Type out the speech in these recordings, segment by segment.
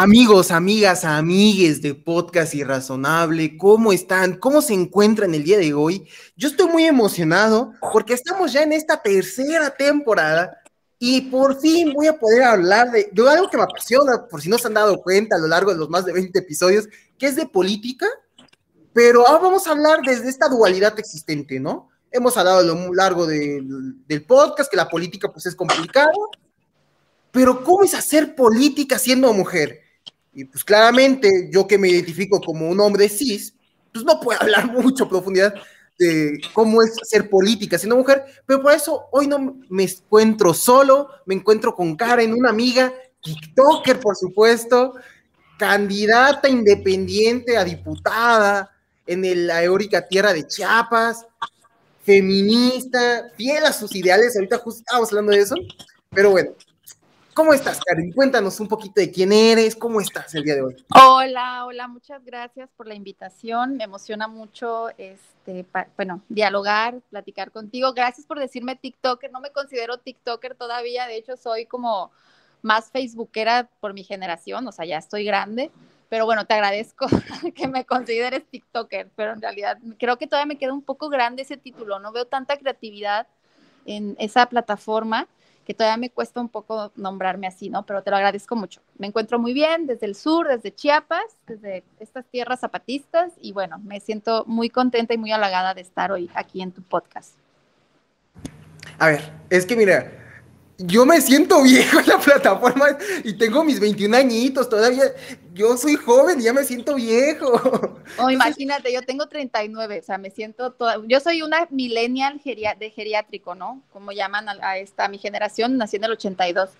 Amigos, amigas, amigues de Podcast Irrazonable, ¿cómo están? ¿Cómo se encuentran el día de hoy? Yo estoy muy emocionado porque estamos ya en esta tercera temporada y por fin voy a poder hablar de, algo que me apasiona, por si no se han dado cuenta a lo largo de los más de 20 episodios, que es de política, pero ahora vamos a hablar desde esta dualidad existente, ¿no? Hemos hablado a lo largo del podcast que la política pues es complicado, pero ¿cómo es hacer política siendo mujer? Y pues claramente yo que me identifico como un hombre cis, pues no puedo hablar mucho a profundidad de cómo es ser política siendo mujer, pero por eso hoy no me encuentro solo, me encuentro con Karen, una amiga, TikToker por supuesto, candidata independiente a diputada en la eórica tierra de Chiapas, feminista, fiel a sus ideales, ahorita justo estábamos hablando de eso, pero bueno, ¿Cómo estás, Karen? Cuéntanos un poquito de quién eres, cómo estás el día de hoy. Hola, hola, muchas gracias por la invitación. Me emociona mucho, este, bueno, dialogar, platicar contigo. Gracias por decirme TikToker. No me considero TikToker todavía, de hecho soy como más Facebookera por mi generación, o sea, ya estoy grande. Pero bueno, te agradezco que me consideres TikToker, pero en realidad creo que todavía me queda un poco grande ese título. No veo tanta creatividad en esa plataforma que todavía me cuesta un poco nombrarme así, ¿no? Pero te lo agradezco mucho. Me encuentro muy bien desde el sur, desde Chiapas, desde estas tierras zapatistas y bueno, me siento muy contenta y muy halagada de estar hoy aquí en tu podcast. A ver, es que mira, yo me siento viejo en la plataforma y tengo mis 21 añitos, todavía yo soy joven y ya me siento viejo. Oh, imagínate, yo tengo 39, o sea, me siento toda, yo soy una millennial de geriátrico, ¿no? Como llaman a, esta, mi generación, nací en el 82.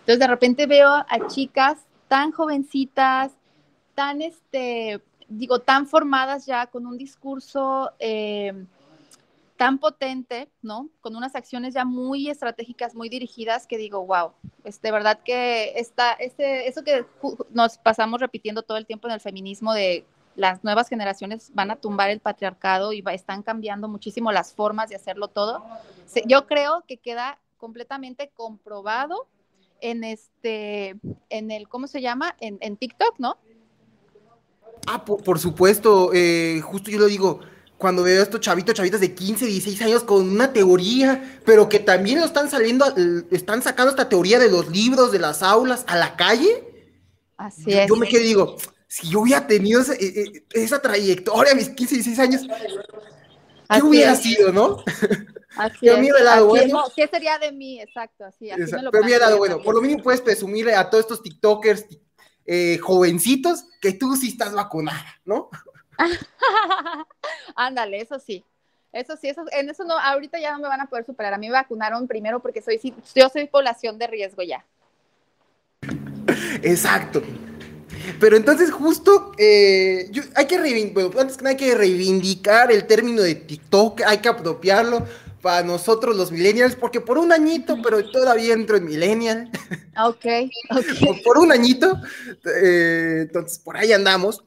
Entonces, de repente veo a chicas tan jovencitas, tan, este, digo, tan formadas ya con un discurso... Eh, tan potente, ¿no? Con unas acciones ya muy estratégicas, muy dirigidas, que digo, wow, es de verdad que está, este, eso que nos pasamos repitiendo todo el tiempo en el feminismo de las nuevas generaciones van a tumbar el patriarcado y están cambiando muchísimo las formas de hacerlo todo. Yo creo que queda completamente comprobado en este, en el, ¿cómo se llama? En, en TikTok, ¿no? Ah, por, supuesto, eh, justo yo lo digo, cuando veo a estos chavitos, chavitas de 15, 16 años con una teoría, pero que también lo están saliendo, están sacando esta teoría de los libros, de las aulas, a la calle. Así es. Yo me quedo digo, si yo hubiera tenido esa, e, e, trayectoria a mis 15, 16 años, ¿qué hubiera sido, no? Así pero es. lado bueno. ¿Qué sería de mí? Exacto, así. así me lo pero mira lado bueno. Por lo mínimo puedes presumir a todos estos TikTokers eh, jovencitos que tú sí estás vacunada, ¿no? Ándale, eso sí. Eso sí, eso, en eso no, ahorita ya no me van a poder superar. A mí me vacunaron primero porque soy, yo soy población de riesgo ya. Exacto. Pero entonces justo eh, hay que antes que hay que reivindicar el término de TikTok, hay que apropiarlo para nosotros los millennials, porque por un añito, pero todavía entro en millennial. Ok, ok. por, un añito, eh, entonces por ahí andamos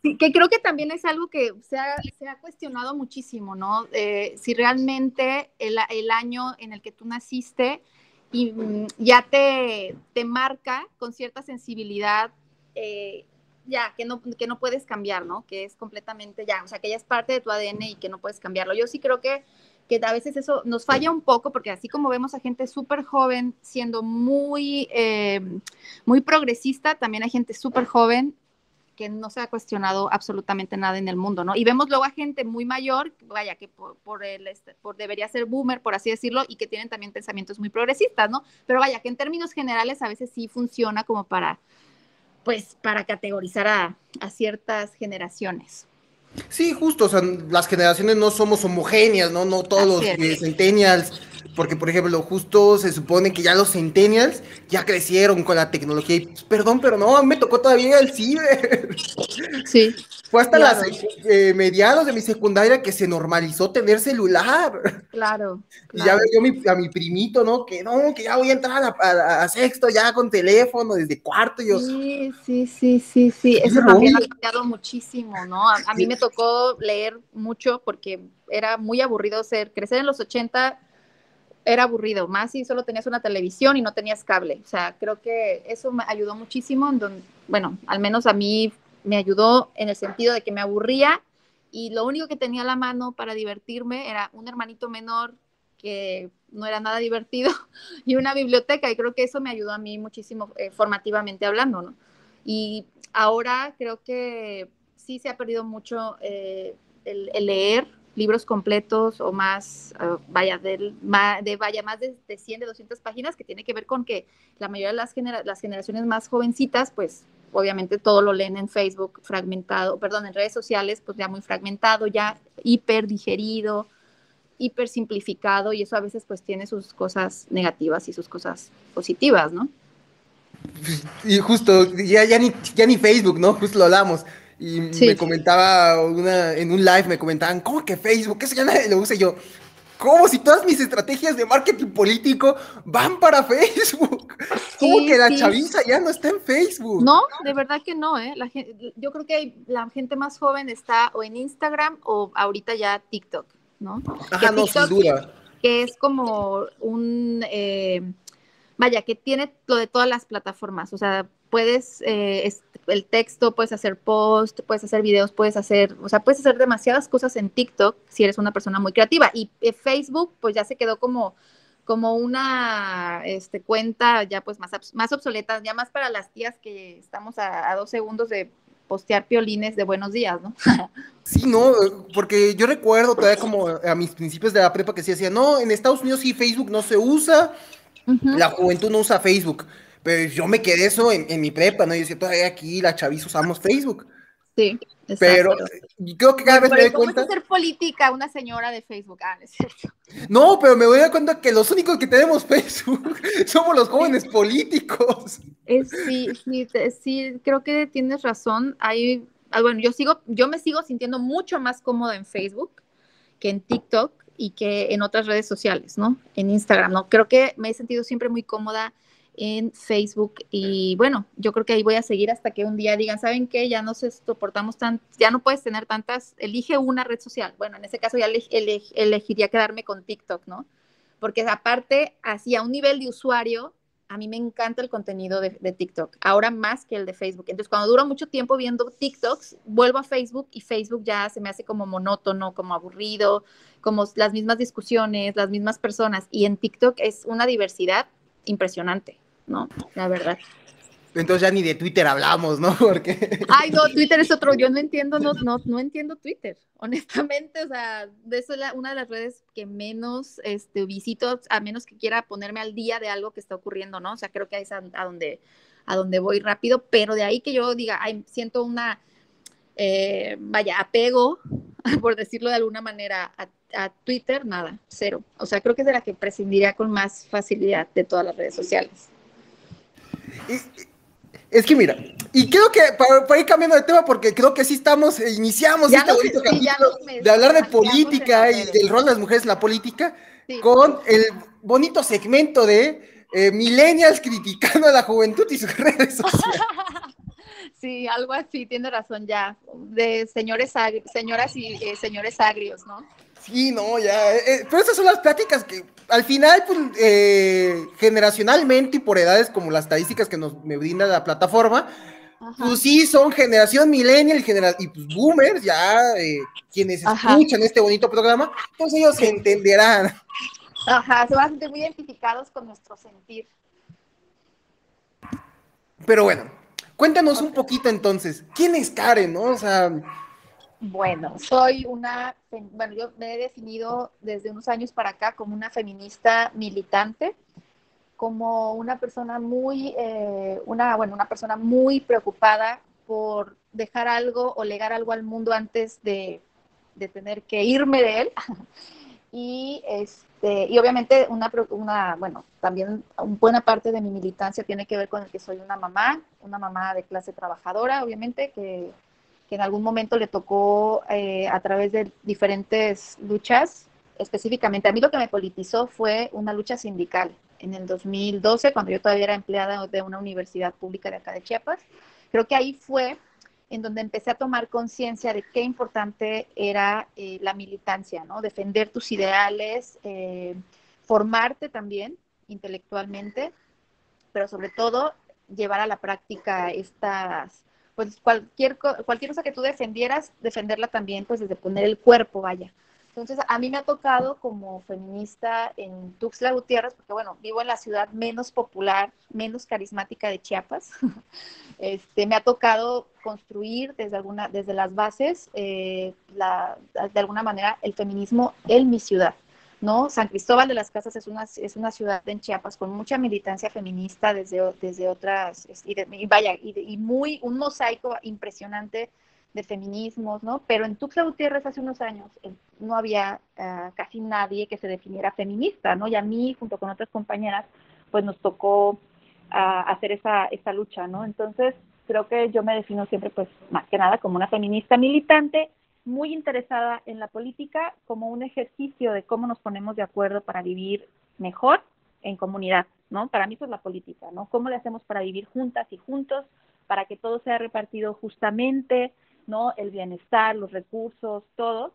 que creo que también es algo que se ha, cuestionado muchísimo, ¿no? Eh, si realmente el, el, año en el que tú naciste y, mm, ya te, te, marca con cierta sensibilidad, eh, ya, que no, que no puedes cambiar, ¿no? Que es completamente ya, o sea, que ya es parte de tu ADN y que no puedes cambiarlo. Yo sí creo que, que a veces eso nos falla un poco, porque así como vemos a gente súper joven siendo muy, eh, muy progresista, también hay gente súper joven que no se ha cuestionado absolutamente nada en el mundo, ¿no? Y vemos luego a gente muy mayor, vaya, que por, el, este, por debería ser boomer, por así decirlo, y que tienen también pensamientos muy progresistas, ¿no? Pero vaya, que en términos generales a veces sí funciona como para, pues, para categorizar a, a ciertas generaciones. Sí, justo, o sea, las generaciones no somos homogéneas, ¿no? No todos los centennials porque, por ejemplo, justo se supone que ya los centennials ya crecieron con la tecnología. Y, pues, perdón, pero no, me tocó todavía el ciber. Sí. Fue hasta las eh, mediados de mi secundaria que se normalizó tener celular. Claro. Y ya veo mi, a mi primito, ¿no? Que no, que ya voy a entrar a, sexto ya con teléfono desde cuarto. Yo, sí, sí, sí, sí, sí. Eso también ha cambiado muchísimo, ¿no? A, a mí me tocó leer mucho porque era muy aburrido ser, crecer en los 80 era aburrido, más si solo tenías una televisión y no tenías cable. O sea, creo que eso me ayudó muchísimo, en donde, bueno, al menos a mí me ayudó en el sentido de que me aburría y lo único que tenía a la mano para divertirme era un hermanito menor que no era nada divertido y una biblioteca y creo que eso me ayudó a mí muchísimo eh, formativamente hablando, ¿no? Y ahora creo que sí se ha perdido mucho eh, el, leer libros completos o más, uh, vaya, de, de, vaya, más de, de, 100, de 200 páginas, que tiene que ver con que la mayoría de las, genera las generaciones más jovencitas, pues obviamente todo lo leen en Facebook fragmentado, perdón, en redes sociales, pues ya muy fragmentado, ya hiper digerido, hiper simplificado y eso a veces pues tiene sus cosas negativas y sus cosas positivas, ¿no? Y justo, ya, ni, ya ni Facebook, ¿no? Justo lo hablamos. Y me comentaba una, en un live, me comentaban, ¿cómo que Facebook? Eso ya nadie lo usa. yo, ¿cómo si todas mis estrategias de marketing político van para Facebook? ¿Cómo que la chaviza ya no está en Facebook? No, de verdad que no, ¿eh? La yo creo que la gente más joven está o en Instagram o ahorita ya TikTok, ¿no? Ajá, que no, sin duda. Que es como un... Eh, vaya, que tiene lo de todas las plataformas, o sea, puedes, eh, el texto, puedes hacer post, puedes hacer videos, puedes hacer, o sea, puedes hacer demasiadas cosas en TikTok si eres una persona muy creativa. Y eh, Facebook, pues ya se quedó como, como una este, cuenta ya pues más, más obsoleta, ya más para las tías que estamos a, a dos segundos de postear piolines de buenos días, ¿no? Sí, no, porque yo recuerdo todavía como a mis principios de la prepa que se decía, no, en Estados Unidos sí Facebook no se usa, la juventud no usa Facebook. Pero yo me quedé eso en, mi prepa, ¿no? Yo decía, todavía aquí la chaviza usamos Facebook. Sí, exacto. Pero creo que cada vez me doy cuenta. hacer política una señora de Facebook? Ah, es cierto. No, pero me doy cuenta que los únicos que tenemos Facebook somos los jóvenes políticos. sí, sí, sí, creo que tienes razón. Hay, ah, bueno, yo sigo, yo me sigo sintiendo mucho más cómoda en Facebook que en TikTok y que en otras redes sociales, ¿no? En Instagram, ¿no? Creo que me he sentido siempre muy cómoda en Facebook y bueno, yo creo que ahí voy a seguir hasta que un día digan, ¿saben qué? Ya no se soportamos tan, ya no puedes tener tantas, elige una red social. Bueno, en ese caso ya elegiría quedarme con TikTok, ¿no? Porque aparte, así a un nivel de usuario, a mí me encanta el contenido de, de, TikTok, ahora más que el de Facebook. Entonces, cuando duro mucho tiempo viendo TikToks, vuelvo a Facebook y Facebook ya se me hace como monótono, como aburrido, como las mismas discusiones, las mismas personas. Y en TikTok es una diversidad impresionante, ¿no? La verdad. Entonces ya ni de Twitter hablamos, ¿no? Porque... Ay, no, Twitter es otro, yo no entiendo, no, no, no entiendo Twitter, honestamente, o sea, de eso es una de las redes que menos este, visito, a menos que quiera ponerme al día de algo que está ocurriendo, ¿no? O sea, creo que es a, donde, a donde voy rápido, pero de ahí que yo diga, ay, siento una, eh, vaya, apego, por decirlo de alguna manera, a, a Twitter, nada, cero. O sea, creo que es de la que prescindiría con más facilidad de todas las redes sociales. Es que mira, y creo que para, ir cambiando de tema, porque creo que sí estamos, eh, iniciamos este bonito capítulo de hablar de política y del rol de las mujeres en la política, con el bonito segmento de eh, millennials criticando a la juventud y sus redes sociales. Sí, algo así, tiene razón ya, de señores, señoras y eh, señores agrios, ¿no? Sí, no, ya. Eh, eh, pero esas son las pláticas que al final, pues, eh, generacionalmente y por edades como las estadísticas que nos me brinda la plataforma, pues sí, son generación millennial y pues boomers, ya quienes escuchan este bonito programa, pues ellos se entenderán. Ajá, se van a sentir muy identificados con nuestro sentir. Pero bueno, cuéntanos un poquito entonces, ¿quién es Karen, no? O sea, bueno, soy una, bueno, yo me he definido desde unos años para acá como una feminista militante, como una persona muy, eh, una, bueno, una persona muy preocupada por dejar algo o legar algo al mundo antes de, de tener que irme de él. y, este, y obviamente una, una, bueno, también buena parte de mi militancia tiene que ver con el que soy una mamá, una mamá de clase trabajadora, obviamente, que que en algún momento le tocó eh, a través de diferentes luchas, específicamente a mí lo que me politizó fue una lucha sindical en el 2012, cuando yo todavía era empleada de una universidad pública de acá de Chiapas. Creo que ahí fue en donde empecé a tomar conciencia de qué importante era eh, la militancia, ¿no? Defender tus ideales, eh, formarte también intelectualmente, pero sobre todo llevar a la práctica estas, pues cualquier, cualquier cosa que tú defendieras, defenderla también, pues desde poner el cuerpo, vaya. Entonces, a mí me ha tocado como feminista en Tuxtla Gutiérrez, porque bueno, vivo en la ciudad menos popular, menos carismática de Chiapas. Este, me ha tocado construir desde, alguna, desde las bases, eh, de alguna manera, el feminismo en mi ciudad. ¿No? San Cristóbal de las Casas es una, es una ciudad en Chiapas con mucha militancia feminista desde, desde otras, y, vaya, y, muy, un mosaico impresionante de feminismos, ¿no? Pero en Tuxtla Gutiérrez hace unos años eh, no había eh, casi nadie que se definiera feminista, ¿no? Y a mí, junto con otras compañeras, pues nos tocó ah, hacer esa, esa lucha, ¿no? Entonces, creo que yo me defino siempre, pues, más que nada como una feminista militante, muy interesada en la política como un ejercicio de cómo nos ponemos de acuerdo para vivir mejor en comunidad, ¿no? Para mí eso es la política, ¿no? ¿Cómo le hacemos para vivir juntas y juntos, para que todo sea repartido justamente, ¿no? El bienestar, los recursos, todo.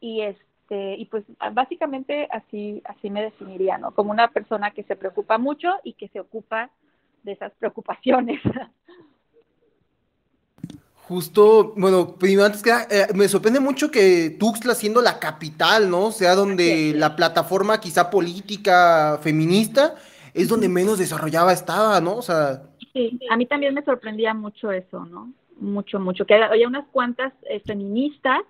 Y este, y pues básicamente así, así me definiría, ¿no? Como una persona que se preocupa mucho y que se ocupa de esas preocupaciones. Justo, bueno, primero antes que eh, me sorprende mucho que Tuxtla siendo la capital, ¿no? Sea donde la plataforma quizá política feminista es donde menos desarrollada estaba, ¿no? O sea... Sí, a mí también me sorprendía mucho eso, ¿no? Mucho, mucho. Que había unas cuantas eh, feministas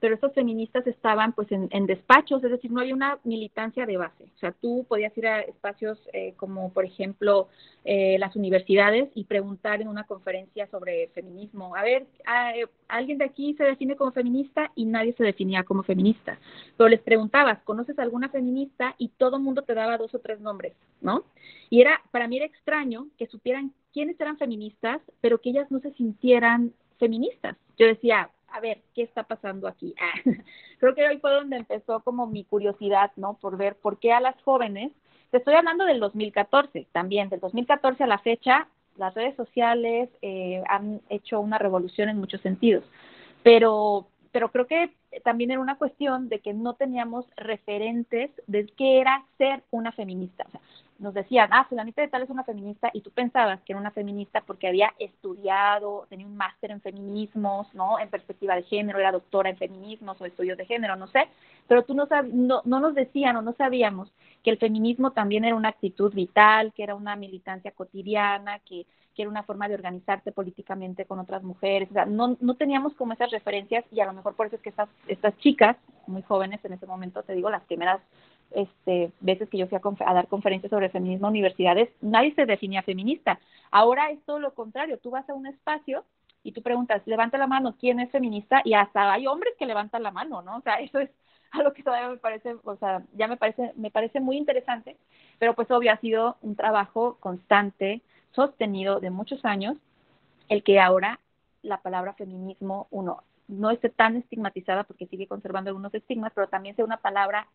pero estos feministas estaban pues en, despachos, es decir, no había una militancia de base. O sea, tú podías ir a espacios eh, como, por ejemplo, eh, las universidades y preguntar en una conferencia sobre feminismo, a ver, ¿alguien de aquí se define como feminista? Y nadie se definía como feminista. Pero les preguntabas, ¿conoces alguna feminista? Y todo el mundo te daba dos o tres nombres, ¿no? Y era, para mí era extraño que supieran quiénes eran feministas, pero que ellas no se sintieran feministas. Yo decía, a ver, ¿qué está pasando aquí? Ah, creo que hoy fue donde empezó como mi curiosidad, ¿no? Por ver por qué a las jóvenes, te estoy hablando del 2014 también, del 2014 a la fecha, las redes sociales eh, han hecho una revolución en muchos sentidos, pero, pero creo que también era una cuestión de que no teníamos referentes de qué era ser una feminista. O sea, nos decían, ah, Fulanita de tal es una feminista, y tú pensabas que era una feminista porque había estudiado, tenía un máster en feminismos, ¿no? En perspectiva de género, era doctora en feminismos o estudios de género, no sé, pero tú no, no, no nos decían o no sabíamos que el feminismo también era una actitud vital, que era una militancia cotidiana, que, que era una forma de organizarte políticamente con otras mujeres, o sea, no, no teníamos como esas referencias y a lo mejor por eso es que estas, estas chicas, muy jóvenes en ese momento, te digo, las primeras este, veces que yo fui a, dar conferencias sobre feminismo en universidades, nadie se definía feminista. Ahora es todo lo contrario, tú vas a un espacio y tú preguntas, levanta la mano, ¿quién es feminista? Y hasta hay hombres que levantan la mano, ¿no? O sea, eso es algo que todavía me parece, o sea, ya me parece, me parece muy interesante, pero pues obvio ha sido un trabajo constante, sostenido de muchos años, el que ahora la palabra feminismo, uno, no esté tan estigmatizada porque sigue conservando algunos estigmas, pero también sea una palabra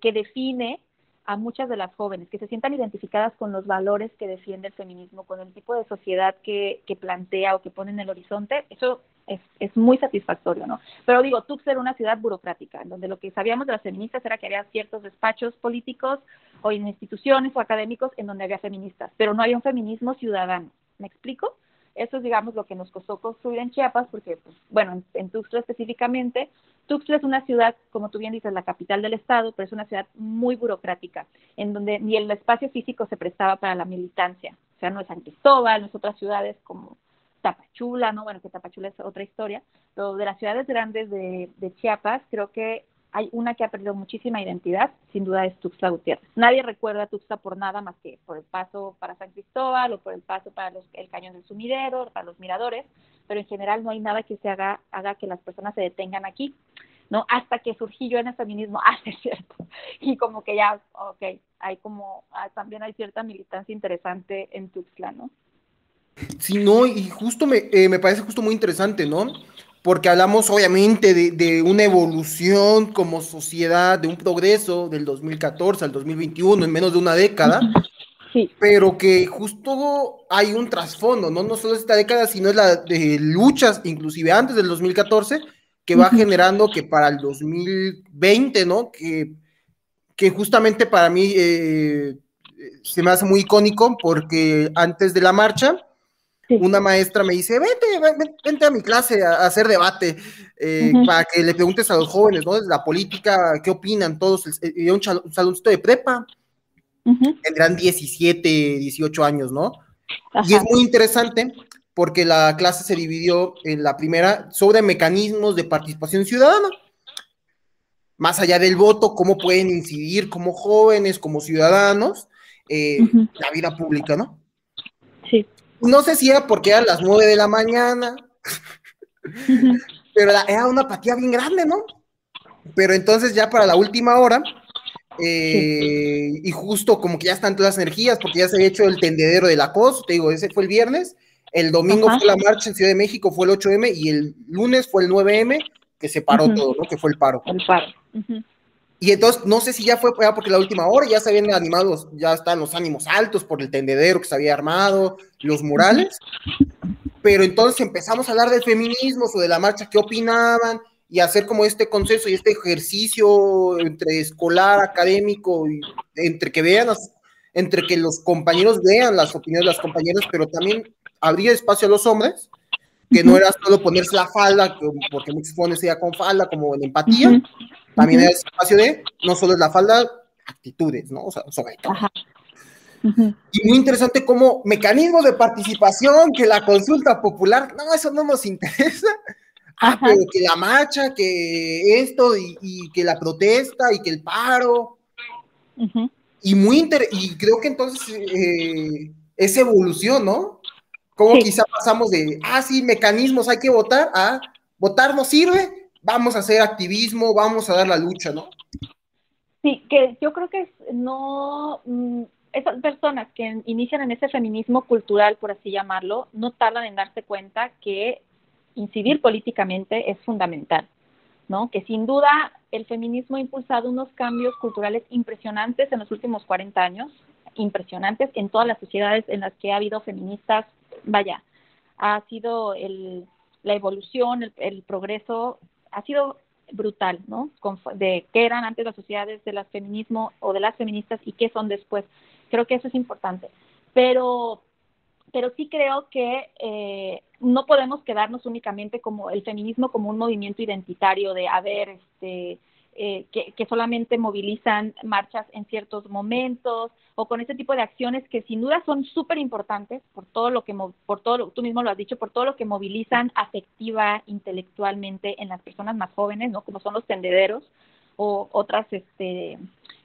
que, define a muchas de las jóvenes, que se sientan identificadas con los valores que defiende el feminismo, con el tipo de sociedad que, que plantea o que pone en el horizonte, eso es, es, muy satisfactorio, ¿no? Pero digo, Tuxtla era una ciudad burocrática, en donde lo que sabíamos de las feministas era que había ciertos despachos políticos o instituciones o académicos en donde había feministas, pero no había un feminismo ciudadano. ¿Me explico? Eso es, digamos, lo que nos costó construir en Chiapas, porque, pues, bueno, en, en Tuxtla específicamente, Tuxtla es una ciudad, como tú bien dices, la capital del estado, pero es una ciudad muy burocrática, en donde ni el espacio físico se prestaba para la militancia. O sea, no es San Cristóbal, no es otras ciudades como Tapachula, ¿no? Bueno, que Tapachula es otra historia, pero de las ciudades grandes de, de Chiapas, creo que hay una que ha perdido muchísima identidad, sin duda es Tuxtla Gutiérrez. Nadie recuerda a Tuxtla por nada más que por el paso para San Cristóbal o por el paso para los, el cañón del sumidero, para los miradores, pero en general no hay nada que se haga, haga que las personas se detengan aquí, ¿no? Hasta que surgí yo en el feminismo, ah, cierto, y como que ya, ok, hay como, ah, también hay cierta militancia interesante en Tuxtla, ¿no? Sí, no, y justo me, eh, me parece justo muy interesante, ¿no? Porque hablamos obviamente de, de, una evolución como sociedad, de un progreso del 2014 al 2021 en menos de una década, pero que justo hay un trasfondo, ¿no? No solo esta década, sino es la de luchas, inclusive antes del 2014, que va generando que para el 2020, ¿no? Que, que justamente para mí eh, se me hace muy icónico porque antes de la marcha, una maestra me dice, vete, vente a mi clase a, hacer debate, eh, para que le preguntes a los jóvenes, ¿no? La política, ¿qué opinan todos? Y un, saloncito de prepa, tendrán 17, 18 años, ¿no? Y es muy interesante porque la clase se dividió en la primera sobre mecanismos de participación ciudadana. Más allá del voto, cómo pueden incidir como jóvenes, como ciudadanos, eh, la vida pública, ¿no? No sé si era porque eran las nueve de la mañana, pero era una apatía bien grande, ¿no? Pero entonces ya para la última hora, eh, y justo como que ya están todas las energías, porque ya se había hecho el tendedero del acoso, te digo, ese fue el viernes, el domingo fue la marcha en Ciudad de México, fue el 8M, y el lunes fue el 9M, que se paró todo, ¿no? Que fue el paro. El paro. Y entonces, no sé si ya fue porque la última hora ya se habían animado, ya están los ánimos altos por el tendedero que se había armado, los murales, pero entonces empezamos a hablar del feminismo o de la marcha, qué opinaban, y hacer como este consenso y este ejercicio entre escolar, académico, y entre que vean, entre que los compañeros vean las opiniones de las compañeras, pero también abrir espacio a los hombres, que no era solo ponerse la falda, porque muchos ponen ya con falda, como en empatía, también hay espacio de, no solo es la falda, actitudes, ¿no? O sea, sobre todo. Y muy interesante como mecanismos de participación, que la consulta popular, no, eso no nos interesa. Ah, pero que la marcha, que esto, y, que la protesta, y que el paro. Y muy inter y creo que entonces eh, es evolución, ¿no? Como quizá pasamos de, ah, sí, mecanismos, hay que votar, a votar no sirve, vamos a hacer activismo, vamos a dar la lucha, ¿no? Sí, que yo creo que no, mm, esas personas que inician en ese feminismo cultural, por así llamarlo, no tardan en darse cuenta que incidir políticamente es fundamental, ¿no? Que sin duda el feminismo ha impulsado unos cambios culturales impresionantes en los últimos 40 años, impresionantes en todas las sociedades en las que ha habido feministas, vaya, ha sido el, la evolución, el progreso ha sido brutal, ¿no? De qué eran antes las sociedades de las feminismo o de las feministas y qué son después. Creo que eso es importante. Pero, pero sí creo que eh, no podemos quedarnos únicamente como el feminismo como un movimiento identitario de, a ver, este, eh, que, solamente movilizan marchas en ciertos momentos o con ese tipo de acciones que sin duda son súper importantes por todo lo que, por todo, tú mismo lo has dicho, por todo lo que movilizan afectiva, intelectualmente en las personas más jóvenes, ¿no? Como son los tendederos o otras, este,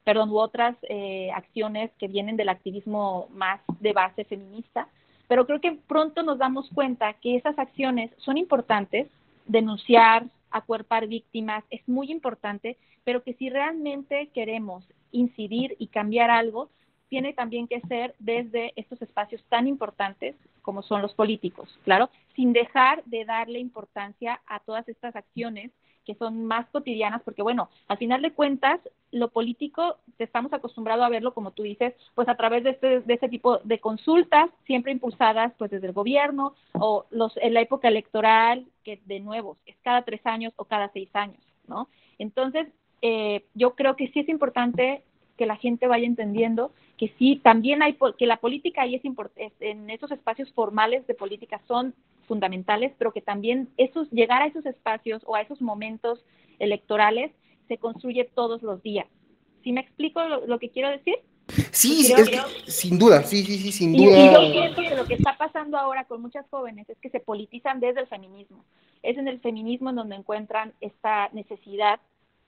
perdón, u otras eh, acciones que vienen del activismo más de base feminista. Pero creo que pronto nos damos cuenta que esas acciones son importantes, denunciar, acuerpar víctimas, es muy importante, pero que si realmente queremos incidir y cambiar algo, tiene también que ser desde estos espacios tan importantes como son los políticos, claro, sin dejar de darle importancia a todas estas acciones que son más cotidianas, porque bueno, al final de cuentas, lo político, estamos acostumbrados a verlo, como tú dices, pues a través de este, de este tipo de consultas, siempre impulsadas pues desde el gobierno, o los, en la época electoral, que de nuevo es cada tres años o cada seis años, ¿no? Entonces, eh, yo creo que sí es importante que la gente vaya entendiendo que sí, también hay, que la política ahí es, en esos espacios formales de política son fundamentales, pero que también esos, llegar a esos espacios o a esos momentos electorales se construye todos los días. ¿Sí me explico lo, que quiero decir? Sí, sin duda, sí, sí, sí, sin duda. Y, yo pienso que lo que está pasando ahora con muchas jóvenes es que se politizan desde el feminismo. Es en el feminismo en donde encuentran esta necesidad,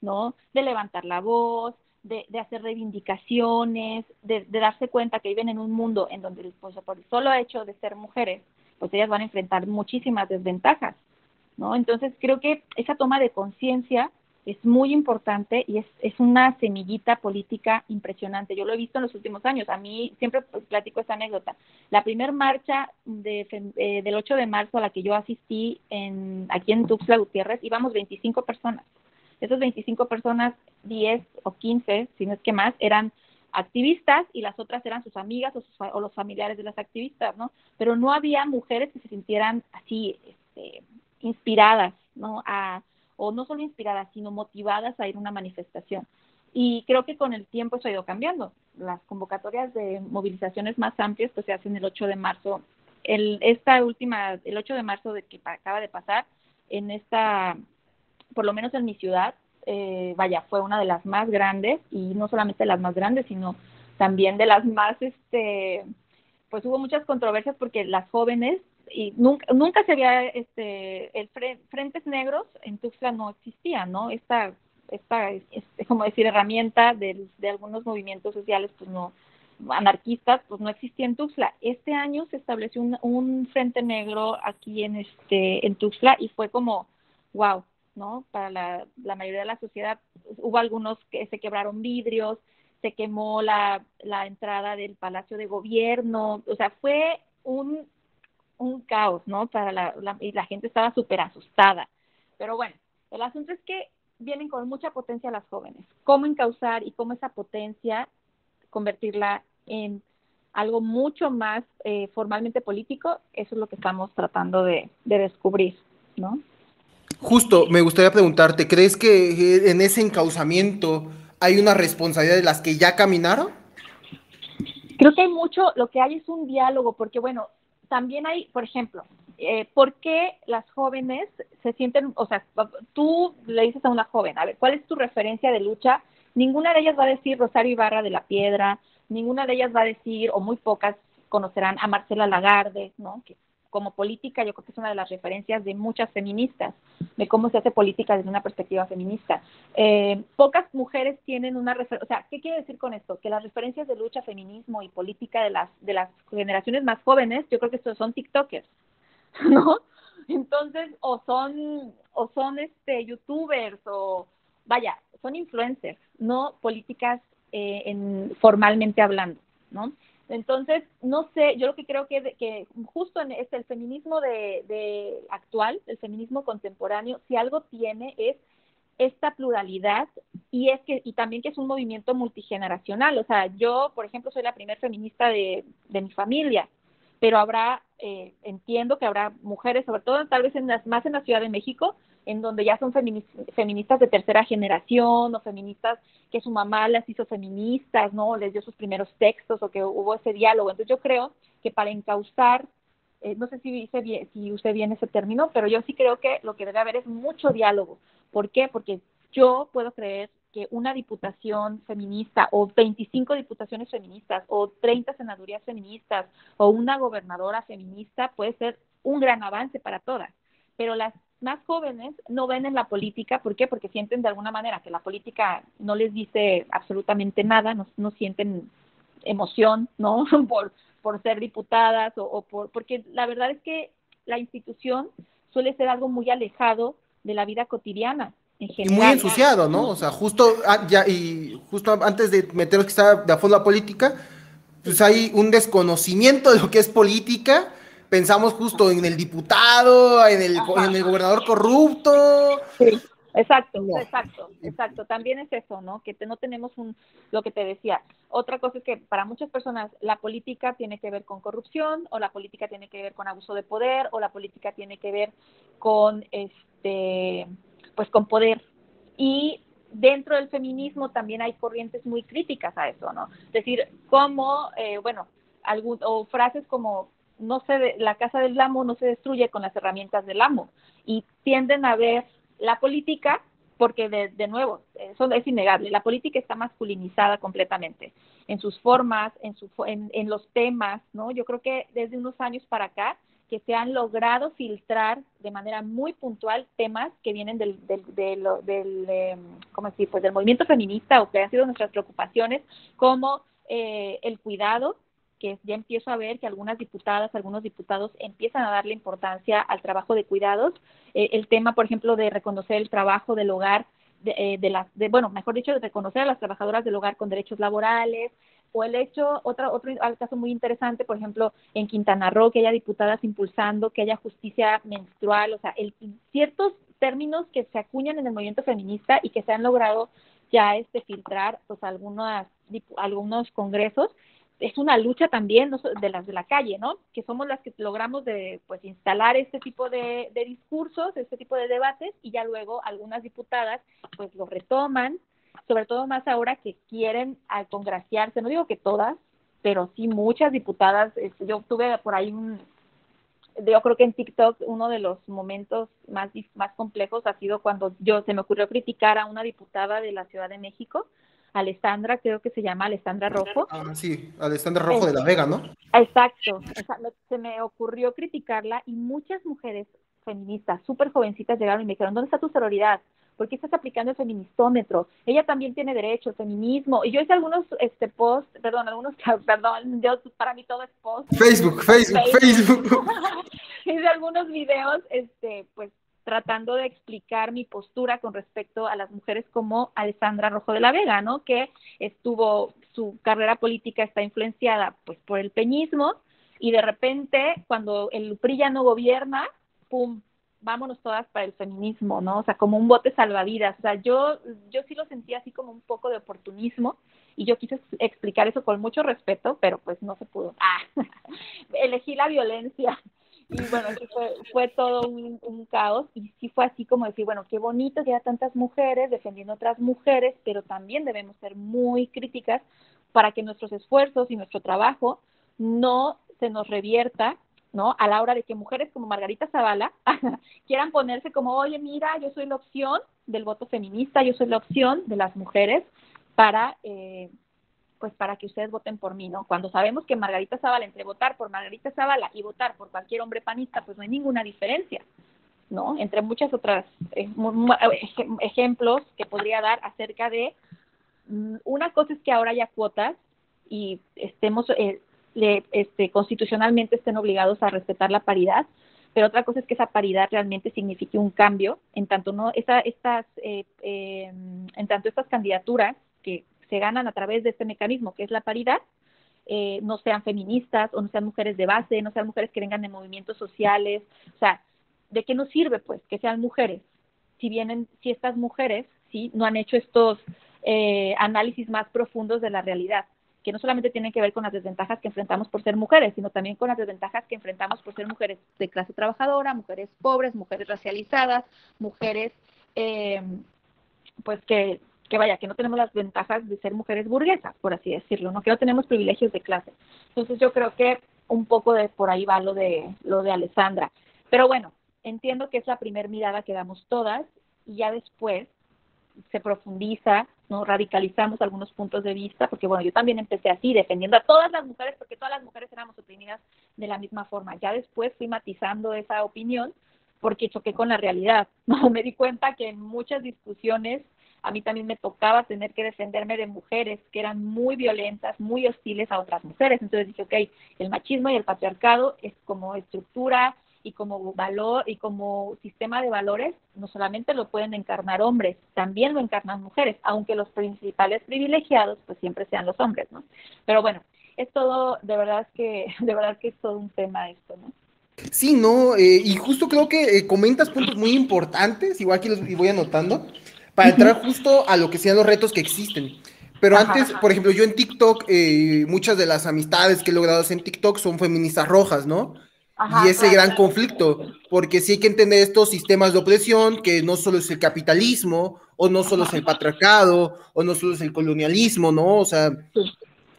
¿no? De levantar la voz, de, hacer reivindicaciones, de, darse cuenta que viven en un mundo en donde, pues, por el solo hecho de ser mujeres, pues ellas van a enfrentar muchísimas desventajas, ¿no? Entonces creo que esa toma de conciencia es muy importante y es, es una semillita política impresionante. Yo lo he visto en los últimos años. A mí siempre platico esta anécdota. La primera marcha de, eh, del 8 de marzo a la que yo asistí en, aquí en Tuxtla Gutiérrez, íbamos 25 personas. Esas 25 personas, 10 o 15, si no es que más, eran activistas y las otras eran sus amigas o, los familiares de las activistas, ¿no? Pero no había mujeres que se sintieran así este, inspiradas, ¿no? A, o no solo inspiradas, sino motivadas a ir a una manifestación. Y creo que con el tiempo eso ha ido cambiando. Las convocatorias de movilizaciones más amplias pues se hacen el 8 de marzo. El, esta última, el 8 de marzo de que acaba de pasar, en esta, por lo menos en mi ciudad, eh, vaya, fue una de las más grandes y no solamente las más grandes, sino también de las más, este, pues hubo muchas controversias porque las jóvenes y nunca, nunca se había, este, el Frentes Negros en Tuxtla no existía, ¿no? Esta, esta, este, como decir, herramienta de, de algunos movimientos sociales, pues no, anarquistas, pues no existía en Tuxtla. Este año se estableció un, un Frente Negro aquí en, este, en Tuxtla y fue como, wow, ¿no? Para la, mayoría de la sociedad hubo algunos que se quebraron vidrios, se quemó la, la entrada del Palacio de Gobierno, o sea, fue un un caos, ¿no? Para la, y la gente estaba súper asustada. Pero bueno, el asunto es que vienen con mucha potencia las jóvenes. ¿Cómo encauzar y cómo esa potencia convertirla en algo mucho más eh, formalmente político? Eso es lo que estamos tratando de, de descubrir, ¿no? Justo, me gustaría preguntarte, ¿crees que eh, en ese encauzamiento hay una responsabilidad de las que ya caminaron? Creo que hay mucho, lo que hay es un diálogo, porque bueno, también hay, por ejemplo, eh, ¿por qué las jóvenes se sienten, o sea, tú le dices a una joven, a ver, ¿cuál es tu referencia de lucha? Ninguna de ellas va a decir Rosario Ibarra de la Piedra, ninguna de ellas va a decir, o muy pocas conocerán a Marcela Lagarde, ¿no? Que como política yo creo que es una de las referencias de muchas feministas, de cómo se hace política desde una perspectiva feminista. Eh, pocas mujeres tienen una referencia, o sea, ¿qué quiere decir con esto? Que las referencias de lucha, feminismo y política de las, de las generaciones más jóvenes, yo creo que son TikTokers, ¿no? Entonces, o son, o son este youtubers, o vaya, son influencers, no políticas eh, en, formalmente hablando, ¿no? Entonces, no sé, yo lo que creo que, que justo en es el feminismo de, actual, el feminismo contemporáneo, si algo tiene es esta pluralidad y es que y también que es un movimiento multigeneracional. O sea, yo, por ejemplo, soy la primer feminista de, de mi familia, pero habrá, eh, entiendo que habrá mujeres, sobre todo tal vez en más en la Ciudad de México, en donde ya son feministas de tercera generación o feministas que su mamá las hizo feministas, ¿no? Les dio sus primeros textos o que hubo ese diálogo. Entonces yo creo que para encauzar, eh, no sé si, dice bien, si usted viene ese término, pero yo sí creo que lo que debe haber es mucho diálogo. ¿Por qué? Porque yo puedo creer que una diputación feminista o 25 diputaciones feministas o 30 senadurías feministas o una gobernadora feminista puede ser un gran avance para todas. Pero las más jóvenes no ven en la política, ¿por qué? Porque sienten de alguna manera que la política no les dice absolutamente nada, no, no sienten emoción, ¿no? por, por ser diputadas o, por, porque la verdad es que la institución suele ser algo muy alejado de la vida cotidiana. En general. Y muy ensuciado, ¿no? O sea, justo ah, ya y justo antes de meternos que está de a fondo la política, pues hay un desconocimiento de lo que es política pensamos justo en el diputado, en el, en el gobernador corrupto. Sí, exacto, exacto, exacto. También es eso, ¿no? Que no tenemos un, lo que te decía. Otra cosa es que para muchas personas la política tiene que ver con corrupción, o la política tiene que ver con abuso de poder, o la política tiene que ver con, este, pues con poder. Y dentro del feminismo también hay corrientes muy críticas a eso, ¿no? Es decir, como, eh, bueno, algún, o frases como no se la casa del amo no se destruye con las herramientas del amo y tienden a ver la política porque de, de nuevo eso es innegable la política está masculinizada completamente en sus formas en su en, en los temas no yo creo que desde unos años para acá que se han logrado filtrar de manera muy puntual temas que vienen del, del, del, del eh, ¿cómo decir? Pues del movimiento feminista o que han sido nuestras preocupaciones, como eh, el cuidado, que ya empiezo a ver que algunas diputadas, algunos diputados empiezan a darle importancia al trabajo de cuidados. Eh, el tema, por ejemplo, de reconocer el trabajo del hogar, de, eh, de las, de, bueno, mejor dicho, de reconocer a las trabajadoras del hogar con derechos laborales, o el hecho, otro, otro caso muy interesante, por ejemplo, en Quintana Roo, que haya diputadas impulsando que haya justicia menstrual, o sea, el, ciertos términos que se acuñan en el movimiento feminista y que se han logrado ya este filtrar pues algunas algunos congresos es una lucha también de las de la calle, ¿no? Que somos las que logramos de, pues, instalar este tipo de, discursos, este tipo de debates, y ya luego algunas diputadas, pues, lo retoman sobre todo más ahora que quieren congraciarse, no digo que todas, pero sí muchas diputadas, yo tuve por ahí un, yo creo que en TikTok uno de los momentos más, más complejos ha sido cuando yo se me ocurrió criticar a una diputada de la Ciudad de México, Alessandra, creo que se llama Alessandra Rojo. Ah, sí, Alessandra Rojo de la Vega, ¿no? Exacto, se me ocurrió criticarla y muchas mujeres feministas súper jovencitas llegaron y me dijeron, ¿dónde está tu sororidad? ¿Por qué estás aplicando el feministómetro? Ella también tiene derecho, feminismo. Y yo hice algunos este post, perdón, algunos, perdón, yo, para mí todo es post. Facebook, Facebook, Facebook. hice algunos videos, este, pues tratando de explicar mi postura con respecto a las mujeres como Alessandra Rojo de la Vega, ¿no? Que estuvo, su carrera política está influenciada pues por el peñismo y de repente cuando el PRI ya no gobierna, pum, vámonos todas para el feminismo, ¿no? O sea, como un bote salvavidas. O sea, yo, yo sí lo sentía así como un poco de oportunismo y yo quise explicar eso con mucho respeto, pero pues no se pudo. Ah, elegí la violencia. Y bueno, fue, fue todo un, un, caos y sí fue así como decir, bueno, qué bonito que haya tantas mujeres defendiendo otras mujeres, pero también debemos ser muy críticas para que nuestros esfuerzos y nuestro trabajo no se nos revierta ¿no? A la hora de que mujeres como Margarita Zavala quieran ponerse como, oye, mira, yo soy la opción del voto feminista, yo soy la opción de las mujeres para, eh, pues para que ustedes voten por mí, ¿no? Cuando sabemos que Margarita Zavala, entre votar por Margarita Zavala y votar por cualquier hombre panista, pues no hay ninguna diferencia, ¿no? Entre muchas otras eh, ejemplos que podría dar acerca de, mm, una cosa es que ahora haya cuotas y estemos eh, este, constitucionalmente estén obligados a respetar la paridad, pero otra cosa es que esa paridad realmente signifique un cambio, en tanto no esa, estas, eh, em, en tanto estas candidaturas que se ganan a través de este mecanismo que es la paridad, eh, no sean feministas o no sean mujeres de base, no sean mujeres que vengan de movimientos sociales, o sea, ¿de qué nos sirve pues que sean mujeres? Si vienen, si estas mujeres, sí, no han hecho estos eh, análisis más profundos de la realidad que no solamente tienen que ver con las desventajas que enfrentamos por ser mujeres, sino también con las desventajas que enfrentamos por ser mujeres de clase trabajadora, mujeres pobres, mujeres racializadas, mujeres, eh, pues que, que vaya, que no tenemos las ventajas de ser mujeres burguesas, por así decirlo, ¿no? que no tenemos privilegios de clase. Entonces yo creo que un poco de por ahí va lo de, lo de Alessandra. Pero bueno, entiendo que es la primera mirada que damos todas y ya después se profundiza, ¿no? radicalizamos algunos puntos de vista, porque bueno, yo también empecé así, defendiendo a todas las mujeres, porque todas las mujeres éramos oprimidas de la misma forma. Ya después fui matizando esa opinión porque choqué con la realidad, ¿no? Me di cuenta que en muchas discusiones a mí también me tocaba tener que defenderme de mujeres que eran muy violentas, muy hostiles a otras mujeres. Entonces dije, ok, el machismo y el patriarcado es como estructura y como valor y como sistema de valores no solamente lo pueden encarnar hombres, también lo encarnan mujeres, aunque los principales privilegiados pues siempre sean los hombres, ¿no? Pero bueno, es todo, de verdad que, de verdad que es todo un tema esto, ¿no? Sí, no, eh, y justo creo que eh, comentas puntos muy importantes, igual que los voy anotando, para entrar justo a lo que sean los retos que existen. Pero antes, por ejemplo, yo en TikTok, eh, muchas de las amistades que he logrado hacer en TikTok son feministas rojas, ¿no? y ese gran conflicto, porque sí hay que entender estos sistemas de opresión, que no solo es el capitalismo, o no solo es el patriarcado, o no solo es el colonialismo, ¿no? O sea,